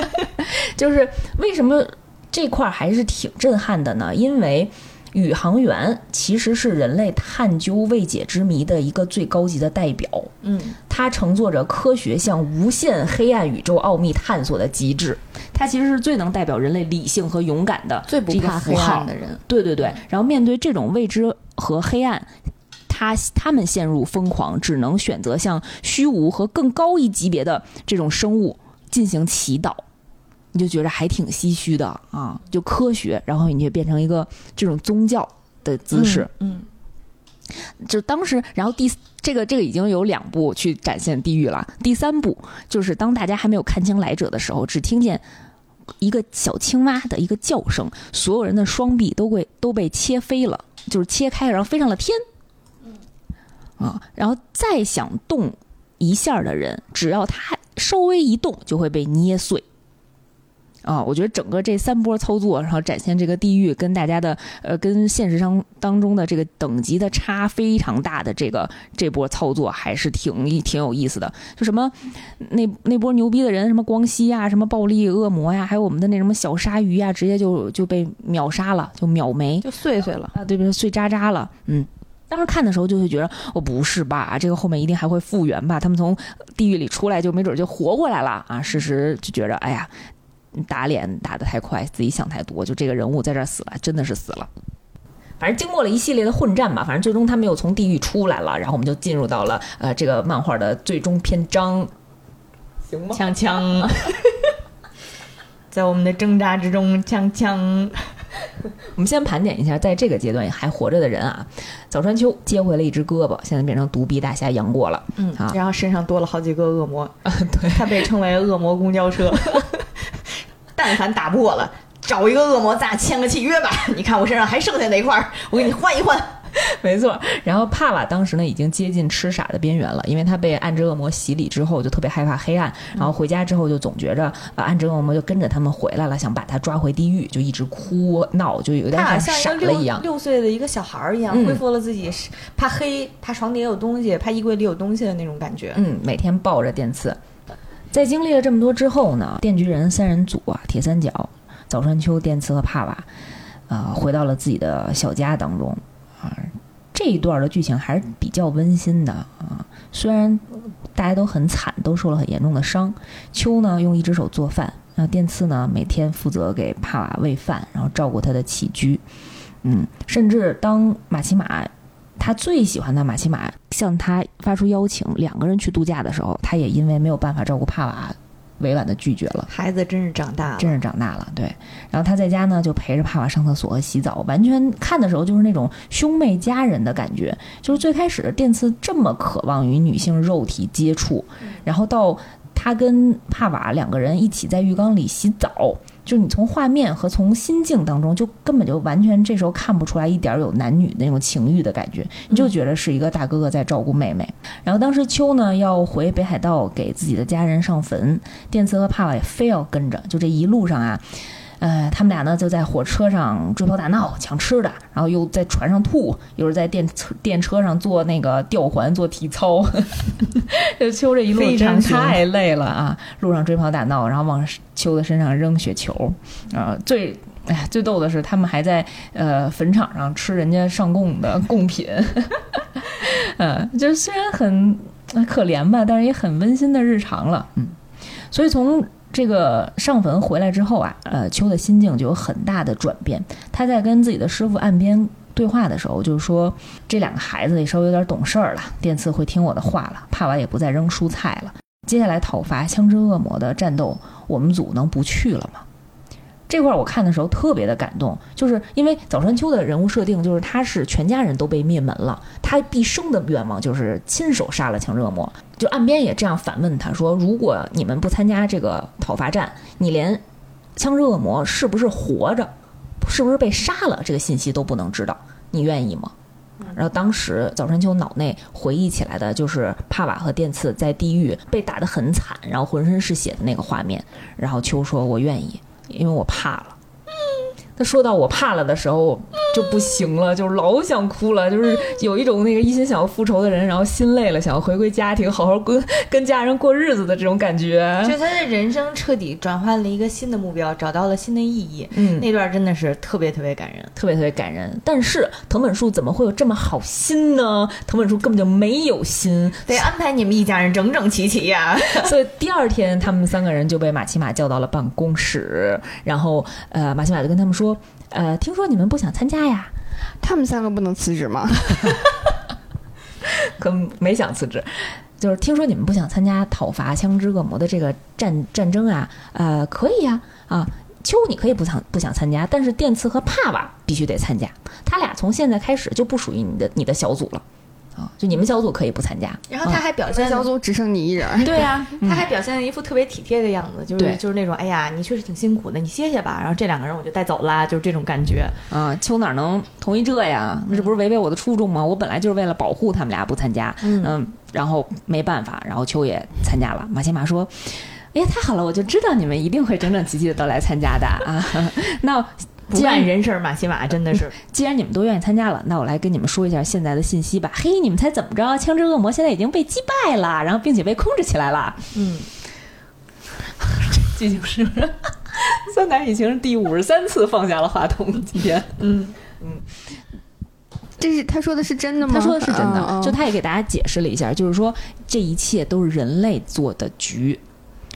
[laughs] 就是为什么这块还是挺震撼的呢？因为宇航员其实是人类探究未解之谜的一个最高级的代表。嗯，它乘坐着科学向无限黑暗宇宙奥秘探索的极致。它其实是最能代表人类理性和勇敢的最不怕黑暗的人。对对对，然后面对这种未知和黑暗。他他们陷入疯狂，只能选择向虚无和更高一级别的这种生物进行祈祷。你就觉得还挺唏嘘的啊！就科学，然后你就变成一个这种宗教的姿势。嗯，就当时，然后第这个这个已经有两部去展现地狱了。第三部就是当大家还没有看清来者的时候，只听见一个小青蛙的一个叫声，所有人的双臂都会都被切飞了，就是切开，然后飞上了天。啊，然后再想动一下的人，只要他稍微一动，就会被捏碎。啊，我觉得整个这三波操作，然后展现这个地狱跟大家的呃，跟现实上当中的这个等级的差非常大的这个这波操作，还是挺挺有意思的。就什么那那波牛逼的人，什么光熙啊，什么暴力恶魔呀，还有我们的那什么小鲨鱼呀，直接就就被秒杀了，就秒没，就碎碎了啊，对不对？碎渣渣了。嗯，当时看的时候就会觉得，哦，不是吧？这个后面一定还会复原吧？他们从地狱里出来，就没准就活过来了啊！事实就觉着，哎呀。打脸打得太快，自己想太多，就这个人物在这儿死了，真的是死了。反正经过了一系列的混战吧，反正最终他们又从地狱出来了，然后我们就进入到了呃这个漫画的最终篇章。行吗？锵锵，[laughs] 在我们的挣扎之中，锵锵。[laughs] 我们先盘点一下，在这个阶段还活着的人啊，早川秋接回了一只胳膊，现在变成独臂大侠杨过了。嗯啊，然后身上多了好几个恶魔，[laughs] 对他被称为恶魔公交车。[laughs] 但凡打不过了，找一个恶魔，咱俩签个契约吧。你看我身上还剩下哪块儿，我给你换一换。[laughs] 没错。然后帕瓦当时呢已经接近痴傻的边缘了，因为他被暗之恶魔洗礼之后就特别害怕黑暗，然后回家之后就总觉着啊暗之恶魔就跟着他们回来了，想把他抓回地狱，就一直哭闹，就有点像傻了一样。六岁的一个小孩儿一样，恢复了自己怕黑、怕床底下有东西、怕衣柜里有东西的那种感觉。嗯，每天抱着电刺。在经历了这么多之后呢，电锯人三人组啊，铁三角、早川秋、电次和帕瓦，呃，回到了自己的小家当中啊。这一段的剧情还是比较温馨的啊。虽然大家都很惨，都受了很严重的伤。秋呢，用一只手做饭；那电次呢，每天负责给帕瓦喂饭，然后照顾他的起居。嗯，甚至当马奇马。他最喜欢的马奇马向他发出邀请，两个人去度假的时候，他也因为没有办法照顾帕瓦，委婉的拒绝了。孩子真是长大了，真是长大了。对，然后他在家呢，就陪着帕瓦上厕所和洗澡，完全看的时候就是那种兄妹家人的感觉。就是最开始的电次这么渴望与女性肉体接触，然后到他跟帕瓦两个人一起在浴缸里洗澡。就是你从画面和从心境当中，就根本就完全这时候看不出来一点有男女那种情欲的感觉，你就觉得是一个大哥哥在照顾妹妹。然后当时秋呢要回北海道给自己的家人上坟，电次和帕瓦也非要跟着，就这一路上啊。呃，他们俩呢就在火车上追跑打闹抢吃的，然后又在船上吐，又是在电车电车上做那个吊环做体操，[laughs] 就秋这一路真太累了啊！路上追跑打闹，然后往秋的身上扔雪球，啊，最哎最逗的是他们还在呃坟场上吃人家上供的贡品，嗯，[laughs] 就是虽然很可怜吧，但是也很温馨的日常了，嗯，所以从。这个上坟回来之后啊，呃，秋的心境就有很大的转变。他在跟自己的师傅岸边对话的时候，就是说这两个孩子也稍微有点懂事儿了，电次会听我的话了，帕瓦也不再扔蔬菜了。接下来讨伐枪支恶魔的战斗，我们组能不去了吗？这块我看的时候特别的感动，就是因为早川秋的人物设定就是他是全家人都被灭门了，他毕生的愿望就是亲手杀了强热魔。就岸边也这样反问他说：“如果你们不参加这个讨伐战，你连枪热魔是不是活着，是不是被杀了这个信息都不能知道，你愿意吗？”然后当时早川秋脑内回忆起来的就是帕瓦和电次在地狱被打得很惨，然后浑身是血的那个画面。然后秋说：“我愿意。”因为我怕了。他说到我怕了的时候就不行了，就是老想哭了，就是有一种那个一心想要复仇的人，然后心累了，想要回归家庭，好好跟跟家人过日子的这种感觉。就他的人生彻底转换了一个新的目标，找到了新的意义。嗯，那段真的是特别特别感人，特别特别感人。但是藤本树怎么会有这么好心呢？藤本树根本就没有心，得安排你们一家人整整齐齐呀。[laughs] 所以第二天，他们三个人就被马奇马叫到了办公室，然后呃，马奇马就跟他们说。说，呃，听说你们不想参加呀？他们三个不能辞职吗？[laughs] 可没想辞职。就是听说你们不想参加讨伐枪支恶魔的这个战战争啊，呃，可以呀，啊，秋你可以不想不想参加，但是电刺和帕瓦必须得参加，他俩从现在开始就不属于你的你的小组了。啊，就你们小组可以不参加，然后他还表现小组只剩你一人。对呀，他还表现了一副特别体贴的样子，就是就是那种，哎呀，你确实挺辛苦的，你歇歇吧。然后这两个人我就带走了，就是这种感觉。啊，秋哪能同意这呀？那这不是违背我的初衷吗？我本来就是为了保护他们俩不参加，嗯，然后没办法，然后秋也参加了。马先马说：“哎呀，太好了，我就知道你们一定会整整齐齐的都来参加的啊。[laughs] ”那。不干人事马西马真的是，[laughs] 既然你们都愿意参加了，那我来跟你们说一下现在的信息吧。嘿，你们猜怎么着？枪支恶魔现在已经被击败了，然后并且被控制起来了。嗯，[laughs] 这就是 [laughs] 三奶已经第五十三次放下了话筒。今天，嗯嗯，这是他说的是真的吗？他说的是真的，就他也给大家解释了一下，就是说这一切都是人类做的局，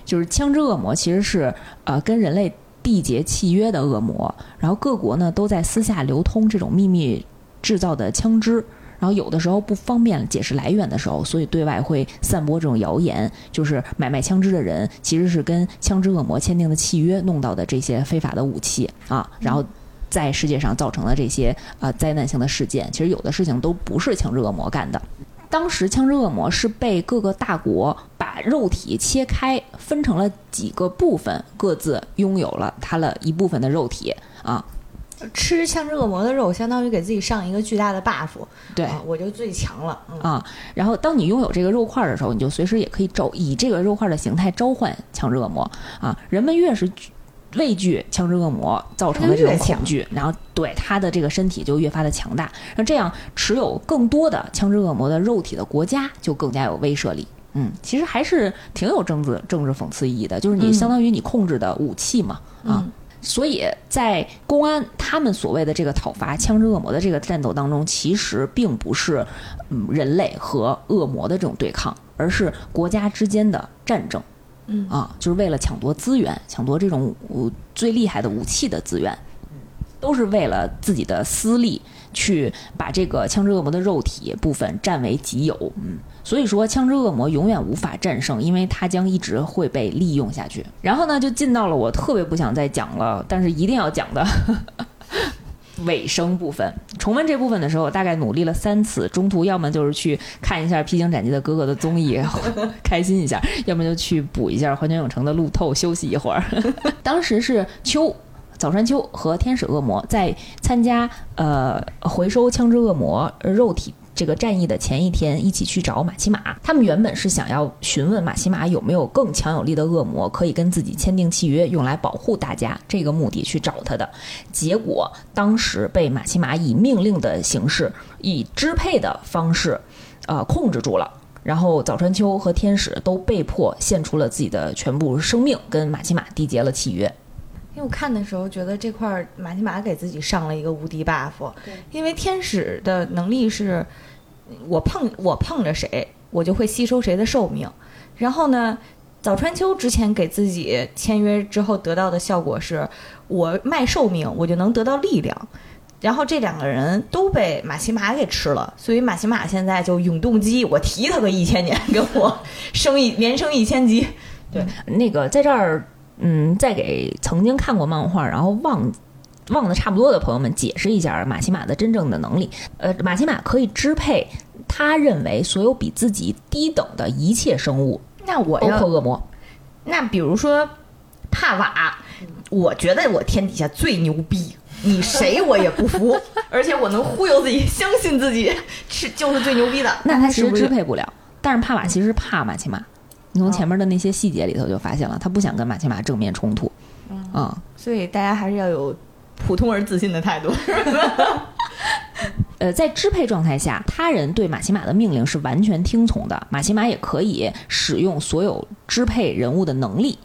就是枪支恶魔其实是呃跟人类。缔结契约的恶魔，然后各国呢都在私下流通这种秘密制造的枪支，然后有的时候不方便解释来源的时候，所以对外会散播这种谣言，就是买卖枪支的人其实是跟枪支恶魔签订的契约弄到的这些非法的武器啊，然后在世界上造成了这些呃灾难性的事件，其实有的事情都不是枪支恶魔干的。当时枪支恶魔是被各个大国把肉体切开，分成了几个部分，各自拥有了它的一部分的肉体啊。吃枪支恶魔的肉，相当于给自己上一个巨大的 buff。对，我就最强了啊。然后当你拥有这个肉块的时候，你就随时也可以召以这个肉块的形态召唤枪支恶魔啊。人们越是。畏惧枪支恶魔造成的这种恐惧，然后对他的这个身体就越发的强大。那这样持有更多的枪支恶魔的肉体的国家就更加有威慑力。嗯，其实还是挺有政治政治讽刺意义的，就是你相当于你控制的武器嘛啊。所以在公安他们所谓的这个讨伐枪支恶魔的这个战斗当中，其实并不是嗯人类和恶魔的这种对抗，而是国家之间的战争。嗯啊，就是为了抢夺资源，抢夺这种最厉害的武器的资源，都是为了自己的私利，去把这个枪支恶魔的肉体部分占为己有。嗯，所以说枪支恶魔永远无法战胜，因为它将一直会被利用下去。然后呢，就进到了我特别不想再讲了，但是一定要讲的。[laughs] 尾声部分，重温这部分的时候，我大概努力了三次，中途要么就是去看一下《披荆斩棘的哥哥》的综艺，开心一下；要么就去补一下《环球影城》的路透，休息一会儿。当时是秋早川秋和天使恶魔在参加呃回收枪支恶魔肉体。这个战役的前一天，一起去找马奇马。他们原本是想要询问马奇马有没有更强有力的恶魔可以跟自己签订契约，用来保护大家。这个目的去找他的，结果当时被马奇马以命令的形式，以支配的方式，呃，控制住了。然后早川秋和天使都被迫献出了自己的全部生命，跟马奇马缔结了契约。因为我看的时候觉得这块马奇马给自己上了一个无敌 buff，因为天使的能力是。我碰我碰着谁，我就会吸收谁的寿命。然后呢，早川秋之前给自己签约之后得到的效果是，我卖寿命，我就能得到力量。然后这两个人都被马奇马给吃了，所以马奇马现在就永动机，我提他个一千年，给我升一连升一千级。对，那个在这儿，嗯，再给曾经看过漫画然后忘。忘的差不多的朋友们，解释一下马奇马的真正的能力。呃，马奇马可以支配他认为所有比自己低等的一切生物。那我包括恶魔。那比如说帕瓦，我觉得我天底下最牛逼，你谁我也不服，[laughs] 而且我能忽悠自己相信自己是就是最牛逼的。那他其实支配不了，但是帕瓦其实怕马奇马。你从前面的那些细节里头就发现了，他不想跟马奇马正面冲突。嗯，所以大家还是要有。普通而自信的态度。[laughs] 呃，在支配状态下，他人对马奇马的命令是完全听从的。马奇马也可以使用所有支配人物的能力，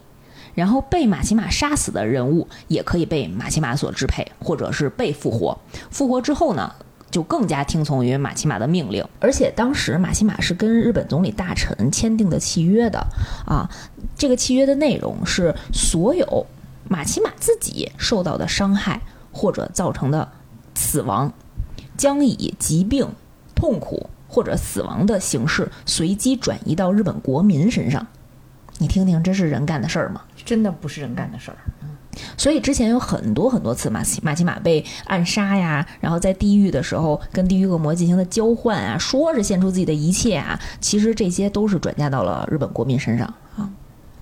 然后被马奇马杀死的人物也可以被马奇马所支配，或者是被复活。复活之后呢，就更加听从于马奇马的命令。而且当时马奇马是跟日本总理大臣签订的契约的啊，这个契约的内容是所有。马奇马自己受到的伤害或者造成的死亡，将以疾病、痛苦或者死亡的形式随机转移到日本国民身上。你听听，这是人干的事儿吗？真的不是人干的事儿。所以之前有很多很多次马奇马奇马被暗杀呀，然后在地狱的时候跟地狱恶魔进行的交换啊，说是献出自己的一切啊，其实这些都是转嫁到了日本国民身上啊，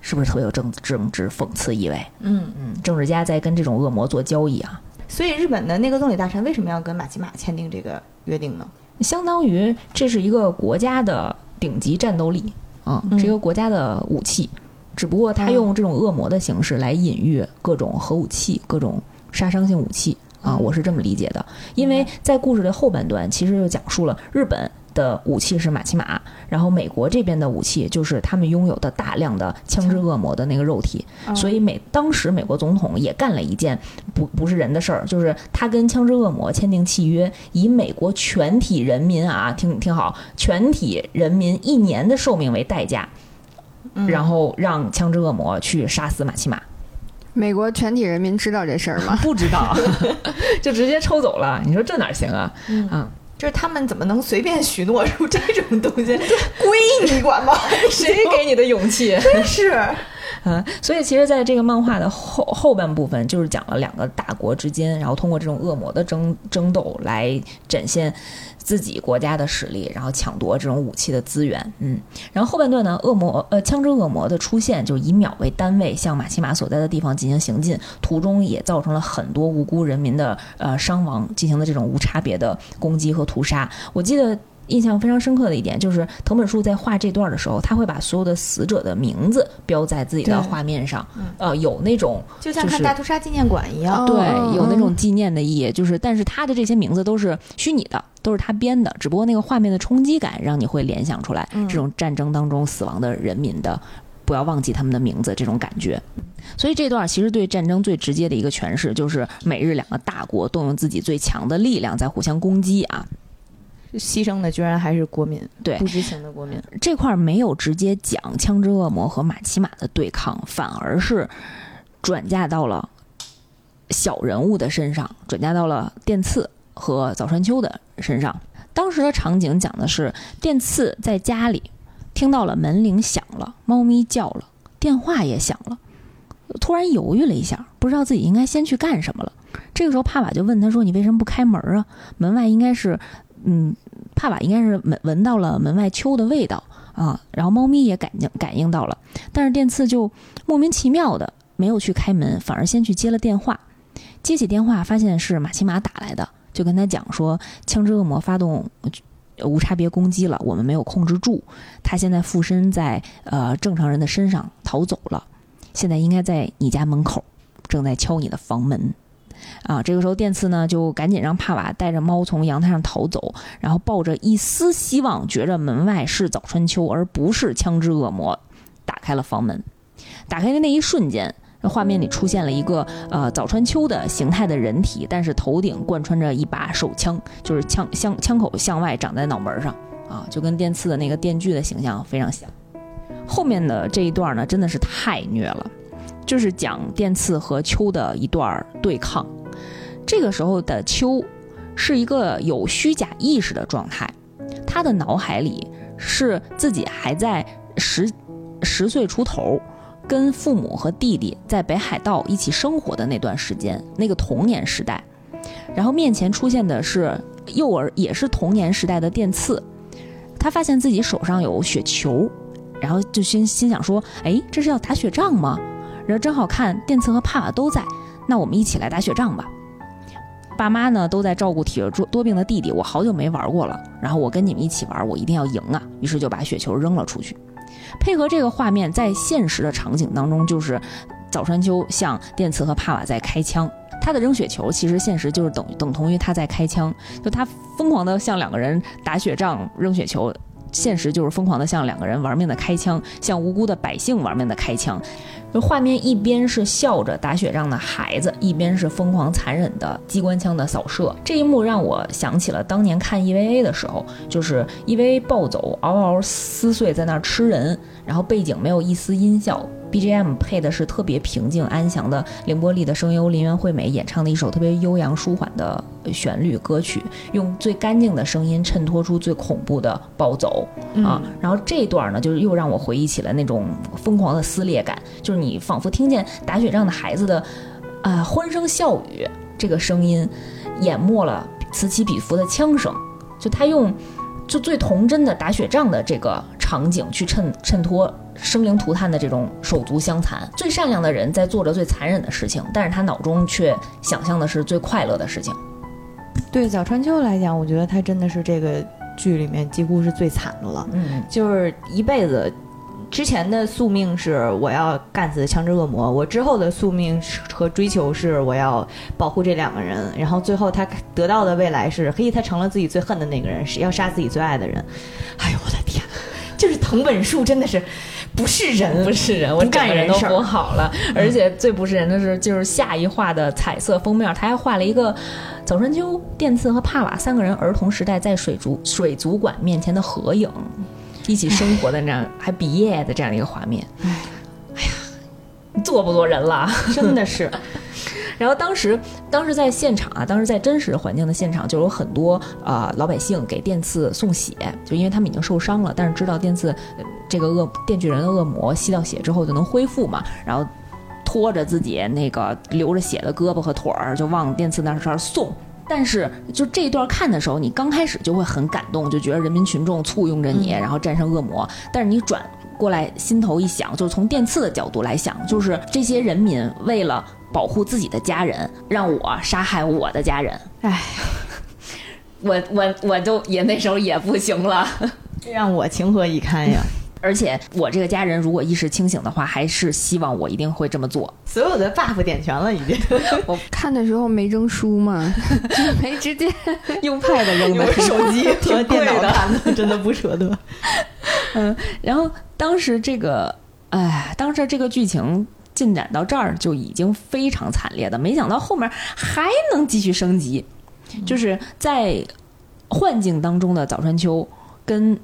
是不是特别有政政治讽刺意味？嗯嗯，政治家在跟这种恶魔做交易啊。所以日本的那个总理大臣为什么要跟马奇马签订这个约定呢？相当于这是一个国家的顶级战斗力啊，嗯是一个国家的武器。只不过他用这种恶魔的形式来隐喻各种核武器、各种杀伤性武器啊，嗯我是这么理解的。因为在故事的后半段，其实就讲述了日本的武器是马奇马，然后美国这边的武器就是他们拥有的大量的枪支恶魔的那个肉体。嗯所以美当时美国总统也干了一件不不是人的事儿，就是他跟枪支恶魔签订契约，以美国全体人民啊，听听好，全体人民一年的寿命为代价。嗯然后让枪支恶魔去杀死马奇马，美国全体人民知道这事儿吗？不知道，[laughs] 就直接抽走了。你说这哪行啊？嗯啊，就是他们怎么能随便许诺出这种东西？[laughs] [laughs] 归你管吗？谁给你的勇气？[laughs] 真是，啊，[laughs] 所以其实，在这个漫画的后后半部分，就是讲了两个大国之间，然后通过这种恶魔的争争斗来展现自己国家的实力，然后抢夺这种武器的资源。嗯，然后后半段呢，恶魔呃枪支恶魔的出现，就以秒为单位向马奇马所在的地方进行行进，途中也造成了很多无辜人民的呃伤亡，进行了这种无差别的攻击和屠杀。我记得。印象非常深刻的一点就是，藤本树在画这段的时候，他会把所有的死者的名字标在自己的画面上嗯，呃，有那种就像就是看大屠杀纪念馆一样。哦对，嗯有那种纪念的意义，就是，但是他的这些名字都是虚拟的，都是他编的，只不过那个画面的冲击感让你会联想出来嗯这种战争当中死亡的人民的，不要忘记他们的名字这种感觉。所以这段其实对战争最直接的一个诠释，就是美日两个大国动用自己最强的力量在互相攻击啊。牺牲的居然还是国民，对不知情的国民。这块儿没有直接讲枪支恶魔和马奇马的对抗，反而是转嫁到了小人物的身上，转嫁到了电次和早川秋的身上。当时的场景讲的是电次在家里听到了门铃响了，猫咪叫了，电话也响了，突然犹豫了一下，不知道自己应该先去干什么了。这个时候，帕瓦就问他说：“你为什么不开门啊？门外应该是……嗯，帕瓦应该是闻闻到了门外秋的味道。”啊，然后猫咪也感应感应到了，但是电次就莫名其妙的没有去开门，反而先去接了电话。接起电话，发现是马奇马打来的，就跟他讲说，枪支恶魔发动无差别攻击了，我们没有控制住，他现在附身在呃正常人的身上逃走了，现在应该在你家门口，正在敲你的房门。啊，这个时候电次呢就赶紧让帕瓦带着猫从阳台上逃走，然后抱着一丝希望，觉着门外是早川秋而不是枪支恶魔，打开了房门。打开的那一瞬间，画面里出现了一个呃早川秋的形态的人体，但是头顶贯穿着一把手枪，就是枪枪枪口向外长在脑门上啊，就跟电刺的那个电锯的形象非常像。后面的这一段呢，真的是太虐了。就是讲电刺和秋的一段对抗。这个时候的秋是一个有虚假意识的状态，他的脑海里是自己还在十十岁出头，跟父母和弟弟在北海道一起生活的那段时间，那个童年时代。然后面前出现的是幼儿，也是童年时代的电刺。他发现自己手上有雪球，然后就心心想说：“哎，这是要打雪仗吗？”然后正好看电次和帕瓦都在，那我们一起来打雪仗吧。爸妈呢都在照顾体弱多病的弟弟，我好久没玩过了，然后我跟你们一起玩，我一定要赢啊！于是就把雪球扔了出去。配合这个画面，在现实的场景当中，就是早川秋向电次和帕瓦在开枪。他的扔雪球，其实现实就是等等同于他在开枪，就他疯狂的向两个人打雪仗、扔雪球。现实就是疯狂的向两个人玩命的开枪，向无辜的百姓玩命的开枪。就画面一边是笑着打雪仗的孩子，一边是疯狂残忍的机关枪的扫射。这一幕让我想起了当年看 EVA 的时候，就是 EVA 暴走，嗷嗷撕碎在那儿吃人，然后背景没有一丝音效，BGM 配的是特别平静安详的凌波丽的声优林原惠美演唱的一首特别悠扬舒缓的旋律歌曲，用最干净的声音衬托出最恐怖的暴走啊。然后这段呢，就是又让我回忆起了那种疯狂的撕裂感，就是你仿佛听见打雪仗的孩子的啊欢声笑语，这个声音淹没了此起彼伏的枪声，就他用就最童真的打雪仗的这个场景去衬衬托。生灵涂炭的这种手足相残，最善良的人在做着最残忍的事情，但是他脑中却想象的是最快乐的事情。对早川秋来讲，我觉得他真的是这个剧里面几乎是最惨的了。嗯，就是一辈子之前的宿命是我要干死枪支恶魔，我之后的宿命和追求是我要保护这两个人，然后最后他得到的未来是，嘿，他成了自己最恨的那个人，是要杀自己最爱的人。哎呦我的天，就是藤本树真的是。[laughs] 不是人，不是人，我整个人都不好了。而且最不是人的是，就是下一画的彩色封面，他还画了一个早川秋、电次和帕瓦三个人儿童时代在水族水族馆面前的合影，一起生活的那样，还毕业的这样一个画面。哎，哎呀，做不做人了？[laughs] 真的是。然后当时，当时在现场啊，当时在真实环境的现场，就有很多呃老百姓给电次送血，就因为他们已经受伤了，但是知道电次这个恶电锯人的恶魔吸到血之后就能恢复嘛，然后拖着自己那个流着血的胳膊和腿儿就往电次那儿送。但是就这一段看的时候，你刚开始就会很感动，就觉得人民群众簇拥着你，然后战胜恶魔。但是你转过来心头一想，就是从电刺的角度来想，就是这些人民为了。保护自己的家人，让我杀害我的家人。哎，我我我就也那时候也不行了，[laughs] 这让我情何以堪呀！而且我这个家人如果意识清醒的话，还是希望我一定会这么做。所有的 buff 点全了，已经。[laughs] 我看的时候没扔书嘛，[laughs] 没直接 [laughs] 用 pad 扔的，手机和电脑看的，真的不舍得。嗯，然后当时这个，哎，当时这个剧情。进展到这儿就已经非常惨烈的，没想到后面还能继续升级。就是在幻境当中的早川秋跟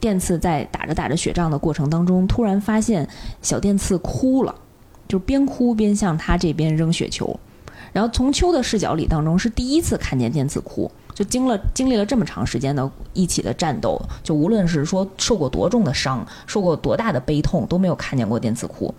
电次在打着打着雪仗的过程当中，突然发现小电次哭了，就边哭边向他这边扔雪球。然后从秋的视角里当中是第一次看见电次哭，就经了经历了这么长时间的一起的战斗，就无论是说受过多重的伤，受过多大的悲痛，都没有看见过电次哭。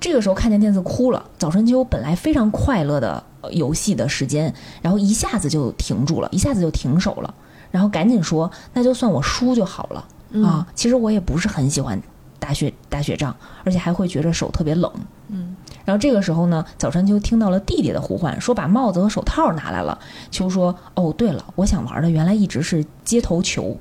这个时候看见电子哭了，早春秋本来非常快乐的游戏的时间，然后一下子就停住了，一下子就停手了，然后赶紧说：“那就算我输就好了啊！”其实我也不是很喜欢打雪打雪仗，而且还会觉着手特别冷。嗯，然后这个时候呢，早川秋听到了弟弟的呼唤，说把帽子和手套拿来了。秋说：“哦，对了，我想玩的原来一直是街头球。”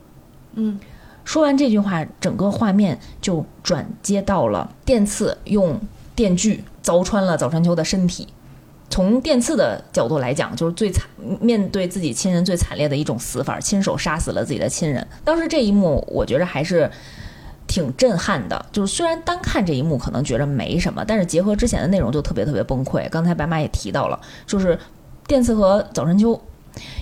嗯，说完这句话，整个画面就转接到了电刺用。电锯凿穿了早川秋的身体。从电刺的角度来讲，就是最惨，面对自己亲人最惨烈的一种死法，亲手杀死了自己的亲人。当时这一幕，我觉着还是挺震撼的。就是虽然单看这一幕可能觉着没什么，但是结合之前的内容就特别特别崩溃。刚才白马也提到了，就是电刺和早川秋，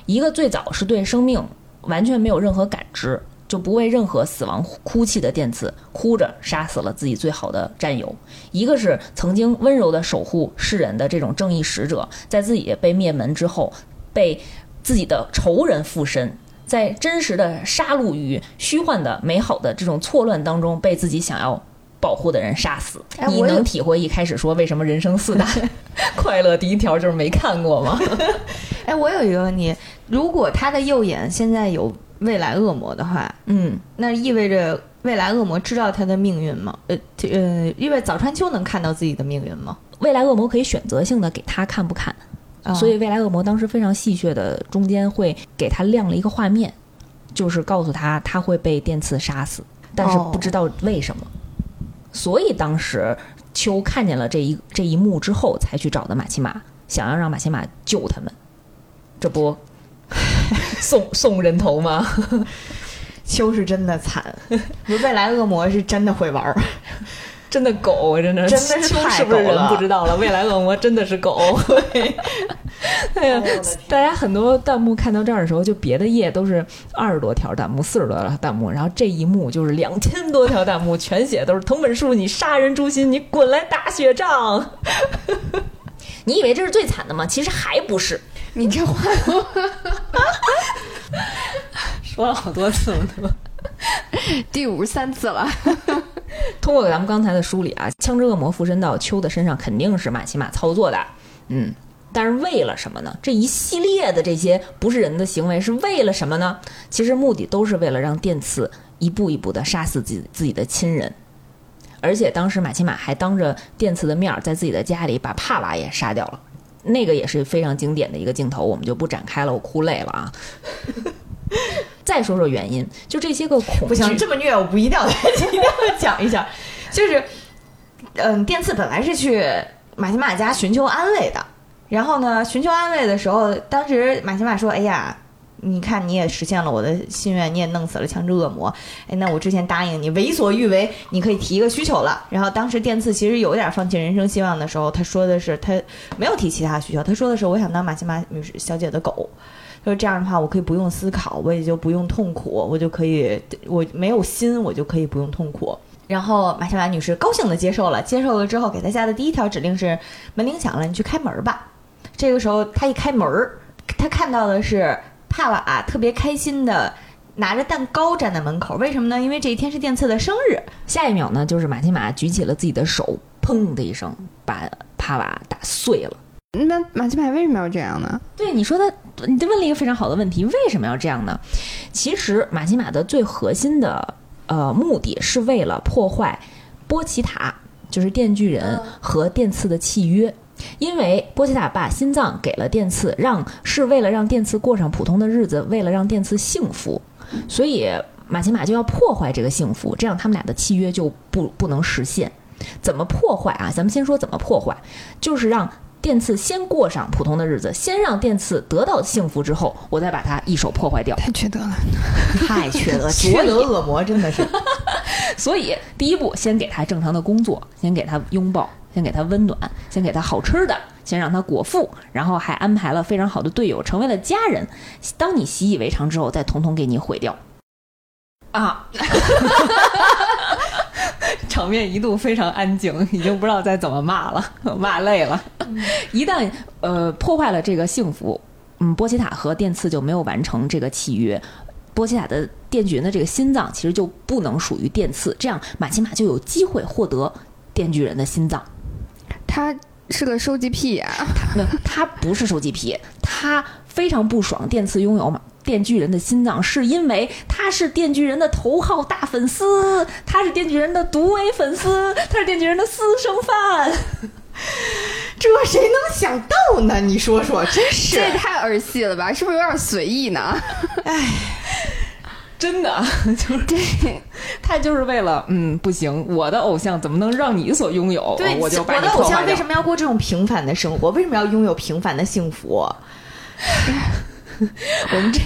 一个最早是对生命完全没有任何感知。就不为任何死亡哭泣的电次，哭着杀死了自己最好的战友。一个是曾经温柔的守护世人的这种正义使者，在自己被灭门之后，被自己的仇人附身，在真实的杀戮与虚幻的美好的这种错乱当中，被自己想要保护的人杀死。你能体会一开始说为什么人生四大 [laughs] 快乐第一条就是没看过吗？[laughs] 哎，我有一个问题，如果他的右眼现在有。未来恶魔的话，嗯，那意味着未来恶魔知道他的命运吗？呃，呃，因为早川秋能看到自己的命运吗？未来恶魔可以选择性的给他看不看，所以未来恶魔当时非常戏谑的，中间会给他亮了一个画面，就是告诉他他会被电刺杀死，但是不知道为什么。所以当时秋看见了这一这一幕之后，才去找的马奇马，想要让马奇马救他们，这不。送送人头吗？[laughs] 秋是真的惨，未来恶魔是真的会玩儿。真的狗，真的真的是太是不是人不知道了，未来恶魔真的是狗。[laughs] 哎呀，大家很多弹幕看到这儿的时候，就别的页都是二十多条弹幕、四十多条弹幕，然后这一幕就是两千多条弹幕，全写都是藤本树，你杀人诛心，你滚来打雪仗。[laughs] 你以为这是最惨的吗？其实还不是。你这话 [laughs] 说了好多次了，对吧？第五十三次了。[laughs] 通过咱们刚才的梳理啊，枪支恶魔附身到秋的身上肯定是马奇马操作的，嗯，但是为了什么呢？这一系列的这些不是人的行为是为了什么呢？其实目的都是为了让电次一步一步的杀死自己自己的亲人，而且当时马奇马还当着电次的面儿在自己的家里把帕瓦也杀掉了，那个也是非常经典的一个镜头，我们就不展开了，我哭累了啊。[laughs] 再说说原因，就这些个恐惧，不行，这么虐我不一定要一定要讲一下，[laughs] 就是，嗯，电次本来是去马奇马家寻求安慰的，然后呢，寻求安慰的时候，当时马奇马说：“哎呀，你看你也实现了我的心愿，你也弄死了强制恶魔，哎，那我之前答应你为所欲为，你可以提一个需求了。”然后当时电次其实有点放弃人生希望的时候，他说的是他没有提其他需求，他说的是我想当马奇马女士小姐的狗。说这样的话，我可以不用思考，我也就不用痛苦，我就可以，我没有心，我就可以不用痛苦。然后马西马女士高兴的接受了，接受了之后，给他下的第一条指令是门铃响了，你去开门吧。这个时候，他一开门儿，她看到的是帕瓦特别开心的拿着蛋糕站在门口。为什么呢？因为这一天是电次的生日。下一秒呢，就是马奇马举起了自己的手，砰的一声把帕瓦打碎了。那马奇马为什么要这样呢？对你说的，你问了一个非常好的问题，为什么要这样呢？其实马奇马的最核心的呃目的是为了破坏波奇塔，就是电锯人和电刺的契约。因为波奇塔把心脏给了电刺，让是为了让电刺过上普通的日子，为了让电刺幸福，所以马奇马就要破坏这个幸福，这样他们俩的契约就不不能实现。怎么破坏啊？咱们先说怎么破坏，就是让电刺先过上普通的日子，先让电刺得到幸福之后，我再把它一手破坏掉。太缺德了。太缺德，缺德恶魔真的是。[laughs] 所以第一步，先给他正常的工作，先给他拥抱，先给他温暖，先给他好吃的，先让他果腹，然后还安排了非常好的队友，成为了家人。当你习以为常之后，再统统给你毁掉。啊！[laughs] [laughs] 场面一度非常安静，已经不知道再怎么骂了，骂累了。一旦呃破坏了这个幸福，嗯，波奇塔和电刺就没有完成这个契约。波奇塔的电锯人的这个心脏其实就不能属于电刺，这样马奇马就有机会获得电锯人的心脏。他是个收集癖呀、那 [laughs] 他不是收集癖，他非常不爽电次拥有马电锯人的心脏，是因为他是电锯人的头号大粉丝，他是电锯人的独唯粉丝，他是电锯人的私生饭。[laughs] 这谁能想到呢？你说说，真是这也太儿戏了吧？是不是有点随意呢？真的 [laughs] 就是 [laughs] 他就是为了嗯不行，我的偶像怎么能让你所拥有？对，我就把我的偶像为什么要过这种平凡的生活？为什么要拥有平凡的幸福？[laughs] 我们这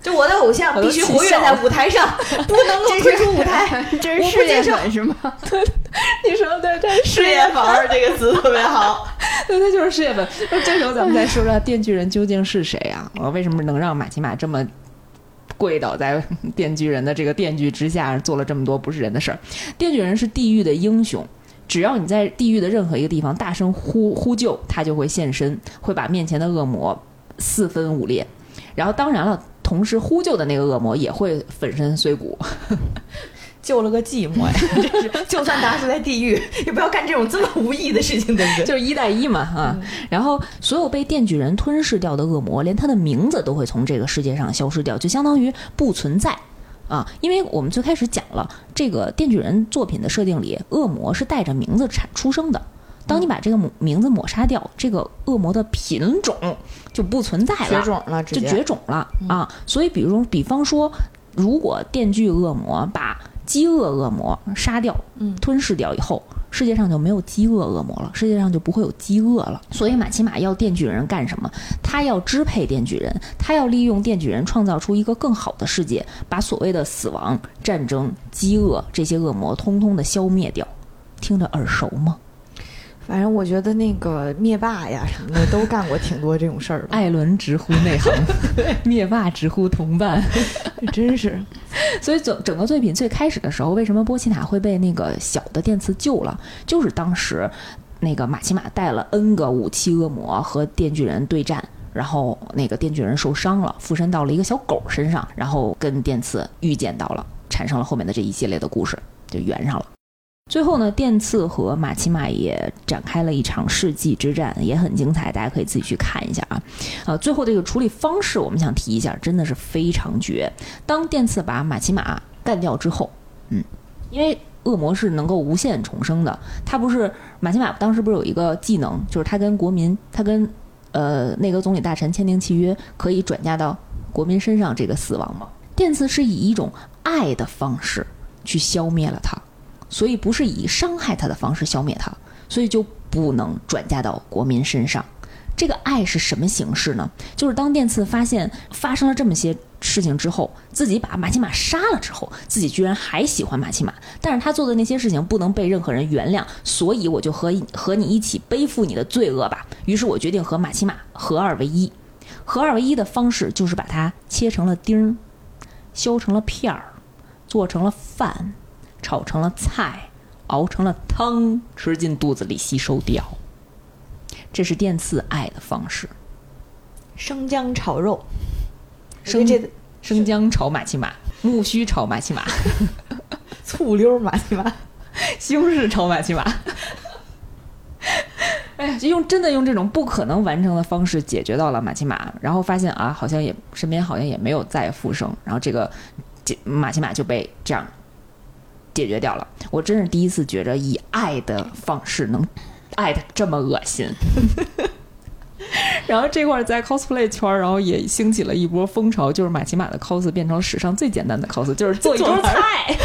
就我的偶像必须活跃在舞台上，不能够退出舞台。这是事业粉是吗？对你说的对，这是事业粉儿这个词特别好。对，他就是事业粉。那这时候咱们再说说电锯人究竟是谁啊？我为什么能让马奇马这么跪倒在电锯人的这个电锯之下，做了这么多不是人的事儿？电锯人是地狱的英雄。只要你在地狱的任何一个地方大声呼呼救，他就会现身，会把面前的恶魔四分五裂。然后，当然了，同时呼救的那个恶魔也会粉身碎骨。救了个寂寞呀！[laughs] 真是，就算打死在地狱，[laughs] 也不要干这种这么无意义的事情，对不对？就是一带一嘛啊。然后所有被电锯人吞噬掉的恶魔，连他的名字都会从这个世界上消失掉，就相当于不存在啊。因为我们最开始讲了，这个电锯人作品的设定里，恶魔是带着名字产出生的。当你把这个母名字抹杀掉，这个恶魔的品种就不存在了，绝种了，直就接绝种了、啊！所以，比如，比方说，如果电锯恶魔把饥饿恶魔杀掉、嗯吞噬掉以后，世界上就没有饥饿恶魔了，世界上就不会有饥饿了。所以，马奇马要电锯人干什么？他要支配电锯人，他要利用电锯人创造出一个更好的世界，把所谓的死亡、战争、饥饿这些恶魔通通的消灭掉。听着耳熟吗？反正我觉得那个灭霸呀什么的都干过挺多这种事儿。艾伦直呼内行，[laughs] 灭霸直呼同伴，[laughs] 真是。[laughs] 所以整整个作品最开始的时候，为什么波奇塔会被那个小的电磁救了？就是当时那个马奇马带了 N 个武器恶魔和电锯人对战，然后那个电锯人受伤了，附身到了一个小狗身上，然后跟电刺遇见到了，产生了后面的这一系列的故事，就圆上了。最后呢，电刺和马奇马也展开了一场世纪之战，也很精彩，大家可以自己去看一下啊。呃，最后这个处理方式，我们想提一下，真的是非常绝。当电刺把马奇马干掉之后，嗯，因为恶魔是能够无限重生的，他不是马奇马当时不是有一个技能，就是他跟国民，他跟呃内阁总理大臣签订契约，可以转嫁到国民身上这个死亡吗？电刺是以一种爱的方式去消灭了他。所以不是以伤害他的方式消灭他，所以就不能转嫁到国民身上。这个爱是什么形式呢？就是当电刺发现发生了这么些事情之后，自己把马奇马杀了之后，自己居然还喜欢马奇马，但是他做的那些事情不能被任何人原谅，所以我就和和你一起背负你的罪恶吧。于是我决定和马奇马合二为一。合二为一的方式就是把它切成了丁儿，削成了片儿，做成了饭。炒成了菜，熬成了汤，吃进肚子里吸收掉。这是电刺爱的方式。生姜炒肉，生这生姜炒马奇马，木须炒马奇马，[laughs] 醋溜马奇马，西红柿炒马奇马。哎呀，就用真的用这种不可能完成的方式解决到了马奇马，然后发现啊，好像也身边好像也没有再复生，然后这个马奇马就被这样。解决掉了，我真是第一次觉着以爱的方式能爱的这么恶心。[laughs] 然后这块在 cosplay 圈，然后也兴起了一波风潮，就是马奇马的 cos 变成史上最简单的 cos，就是做一桌菜，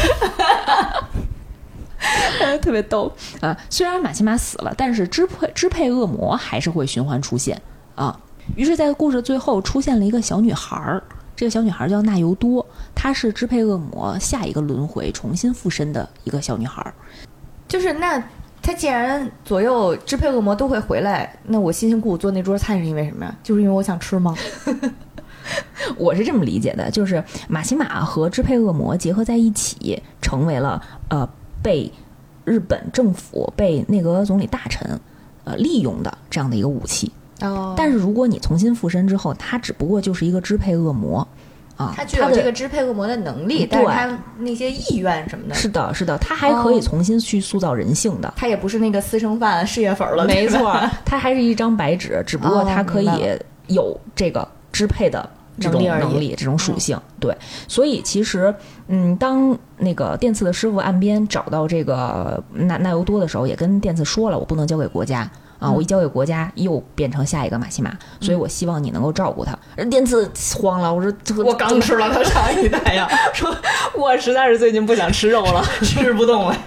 [laughs] 特别逗啊！虽然马奇马死了，但是支配支配恶魔还是会循环出现啊。于是，在故事最后出现了一个小女孩儿。这个小女孩叫纳尤多，她是支配恶魔下一个轮回重新附身的一个小女孩。就是那她既然左右支配恶魔都会回来，那我辛辛苦苦做那桌菜是因为什么呀？就是因为我想吃吗？[laughs] 我是这么理解的，就是马奇马和支配恶魔结合在一起，成为了呃被日本政府、被内阁总理大臣呃利用的这样的一个武器。哦，但是如果你重新附身之后，他只不过就是一个支配恶魔，啊，他具有这个支配恶魔的能力，但是他那些意愿什么的，是的，是的，他还可以重新去塑造人性的，他也不是那个私生饭、[laughs] 事业粉了，没错，他还是一张白纸，只不过他可以有这个支配的这种能力、这种属性，对，所以其实，嗯，当那个电刺的师傅岸边找到这个纳纳尤多的时候，也跟电刺说了，我不能交给国家。啊！我一交给国家，又变成下一个马西马，所以我希望你能够照顾他。电次慌了，我说我刚吃了他上一代呀，说我实在是最近不想吃肉了，吃不动了呀。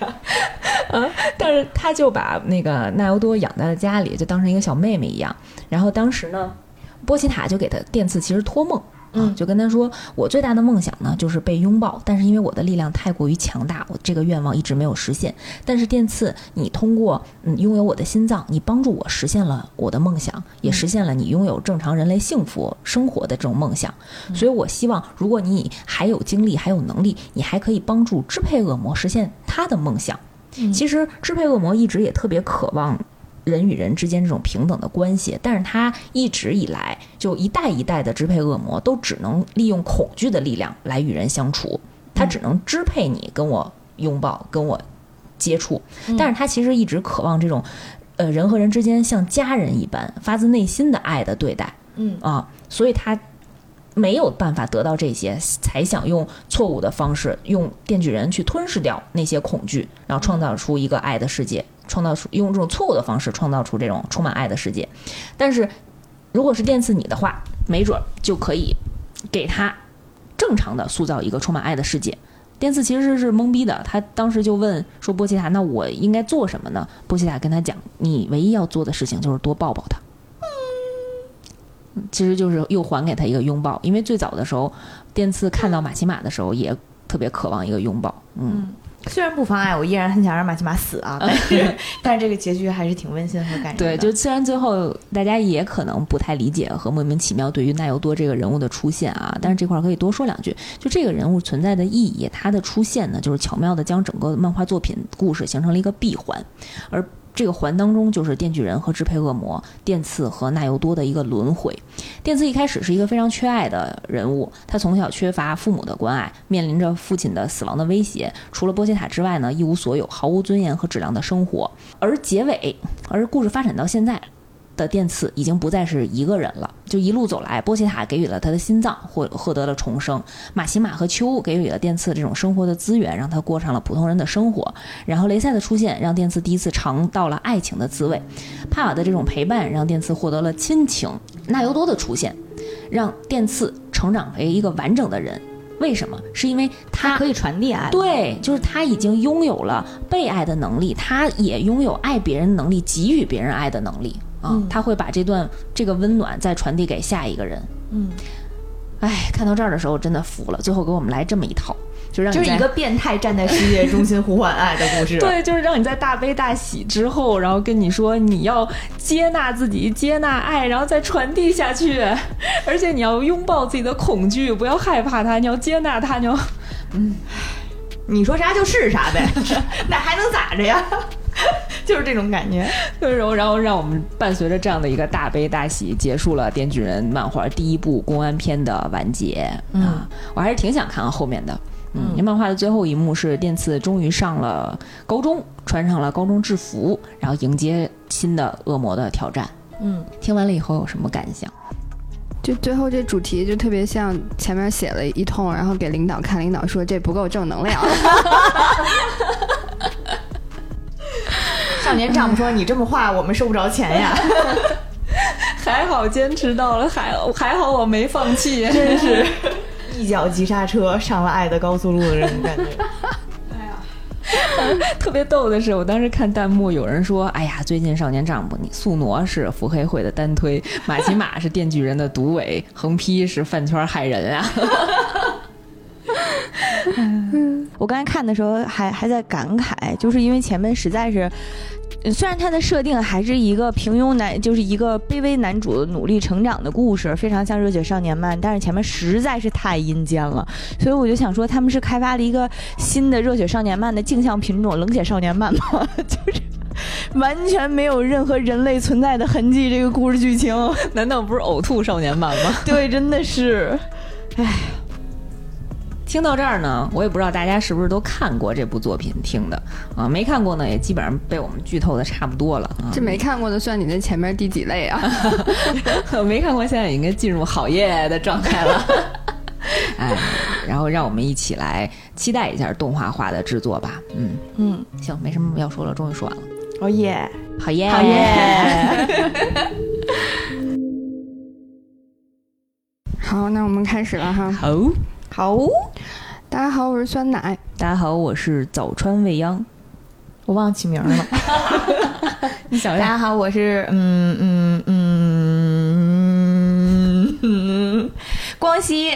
[laughs] 嗯，但是他就把那个奈尤多养在了家里，就当成一个小妹妹一样。然后当时呢，波奇塔就给他电次其实托梦。嗯，就跟他说，我最大的梦想呢，就是被拥抱。但是因为我的力量太过于强大，我这个愿望一直没有实现。但是电刺，你通过嗯拥有我的心脏，你帮助我实现了我的梦想，也实现了你拥有正常人类幸福生活的这种梦想。所以我希望，如果你还有精力，还有能力，你还可以帮助支配恶魔实现他的梦想。其实支配恶魔一直也特别渴望。人与人之间这种平等的关系，但是他一直以来就一代一代的支配恶魔，都只能利用恐惧的力量来与人相处，他只能支配你跟我拥抱、跟我接触，但是他其实一直渴望这种，呃，人和人之间像家人一般发自内心的爱的对待，嗯。啊，所以他没有办法得到这些，才想用错误的方式，用电锯人去吞噬掉那些恐惧，然后创造出一个爱的世界。创造出用这种错误的方式创造出这种充满爱的世界，但是如果是电刺你的话，没准就可以给他正常的塑造一个充满爱的世界。电刺其实是懵逼的，他当时就问说：“波奇塔，那我应该做什么呢？”波奇塔跟他讲：“你唯一要做的事情就是多抱抱他。”其实就是又还给他一个拥抱，因为最早的时候，电刺看到马奇马的时候也特别渴望一个拥抱。嗯。虽然不妨碍我依然很想让马奇马死啊，但是 [laughs] 但是这个结局还是挺温馨和感人的。对，就虽然最后大家也可能不太理解和莫名其妙对于奈由多这个人物的出现啊，但是这块可以多说两句。就这个人物存在的意义，他的出现呢，就是巧妙的将整个漫画作品故事形成了一个闭环，而。这个环当中就是电锯人和支配恶魔电次和纳尤多的一个轮回。电次一开始是一个非常缺爱的人物，他从小缺乏父母的关爱，面临着父亲的死亡的威胁，除了波西塔之外呢，一无所有，毫无尊严和质量的生活。而结尾，而故事发展到现在。的电次已经不再是一个人了，就一路走来，波奇塔给予了他的心脏，获获得了重生；马奇马和秋给予了电次这种生活的资源，让他过上了普通人的生活。然后雷赛的出现，让电次第一次尝到了爱情的滋味；帕瓦的这种陪伴，让电次获得了亲情；纳尤多的出现，让电次成长为一个完整的人。为什么？是因为他可以传递爱，对，就是他已经拥有了被爱的能力，他也拥有爱别人能力，给予别人爱的能力。嗯，他会把这段这个温暖再传递给下一个人。嗯，哎，看到这儿的时候真的服了。最后给我们来这么一套，就让就是一个变态站在世界中心呼唤爱的故事。[laughs] 对，就是让你在大悲大喜之后，然后跟你说你要接纳自己，接纳爱，然后再传递下去。[laughs] 而且你要拥抱自己的恐惧，不要害怕它，你要接纳它，你要嗯，你说啥就是啥呗，[laughs] 那还能咋着呀？[laughs] 就是这种感觉，然后然后让我们伴随着这样的一个大悲大喜，结束了《电锯人》漫画第一部公安篇的完结。嗯，我还是挺想看后面的。嗯，漫画的最后一幕是电次终于上了高中，穿上了高中制服，然后迎接新的恶魔的挑战。嗯，听完了以后有什么感想？就最后这主题就特别像前面写了一通，然后给领导看，领导说这不够正能量。[laughs] 少年丈夫说：“你这么画，我们收不着钱呀。[laughs] ”还好坚持到了，还还好我没放弃，真是一脚急刹车上了爱的高速路的这种感觉。哎呀，特别逗的是，我当时看弹幕，有人说：“哎呀，最近少年丈夫，你素挪是腹黑会的单推，马奇马是电锯人的独尾，横批是饭圈害人啊。” [laughs] 我刚才看的时候还还在感慨，就是因为前面实在是，虽然他的设定还是一个平庸男，就是一个卑微男主努力成长的故事，非常像热血少年漫，但是前面实在是太阴间了，所以我就想说，他们是开发了一个新的热血少年漫的镜像品种——冷血少年漫吗？[laughs] 就是完全没有任何人类存在的痕迹，这个故事剧情难道不是呕吐少年漫吗？[laughs] 对，真的是，唉。听到这儿呢，我也不知道大家是不是都看过这部作品，听的啊，没看过呢，也基本上被我们剧透的差不多了啊。这没看过的算你那前面第几类啊？[laughs] 没看过，现在应该进入好耶的状态了。[laughs] 哎，然后让我们一起来期待一下动画化的制作吧。嗯嗯，行，没什么要说了，终于说完了。哦耶，好耶，好耶。[laughs] 好，那我们开始了哈。好。好，大家好，我是酸奶。大家好，我是早川未央。我忘起名了。[laughs] 你想？大家好，我是嗯嗯嗯嗯，光熙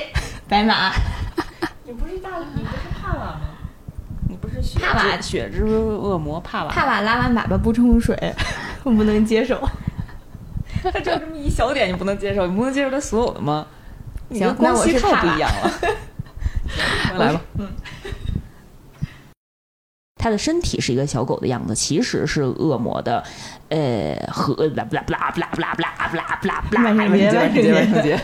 白马。你不是大，你不是帕瓦吗？你不是帕瓦血之恶魔帕瓦？帕瓦拉完粑粑不冲水，我不能接受。他就这么一小点，你不能接受？你不能接受他所有的吗？行，那我是太不一样了。来吧，[laughs] 嗯，他的身体是一个小狗的样子，其实是恶魔的，呃，和不啦不啦不啦不啦不啦不啦不啦不啦不啦，万圣节万圣节。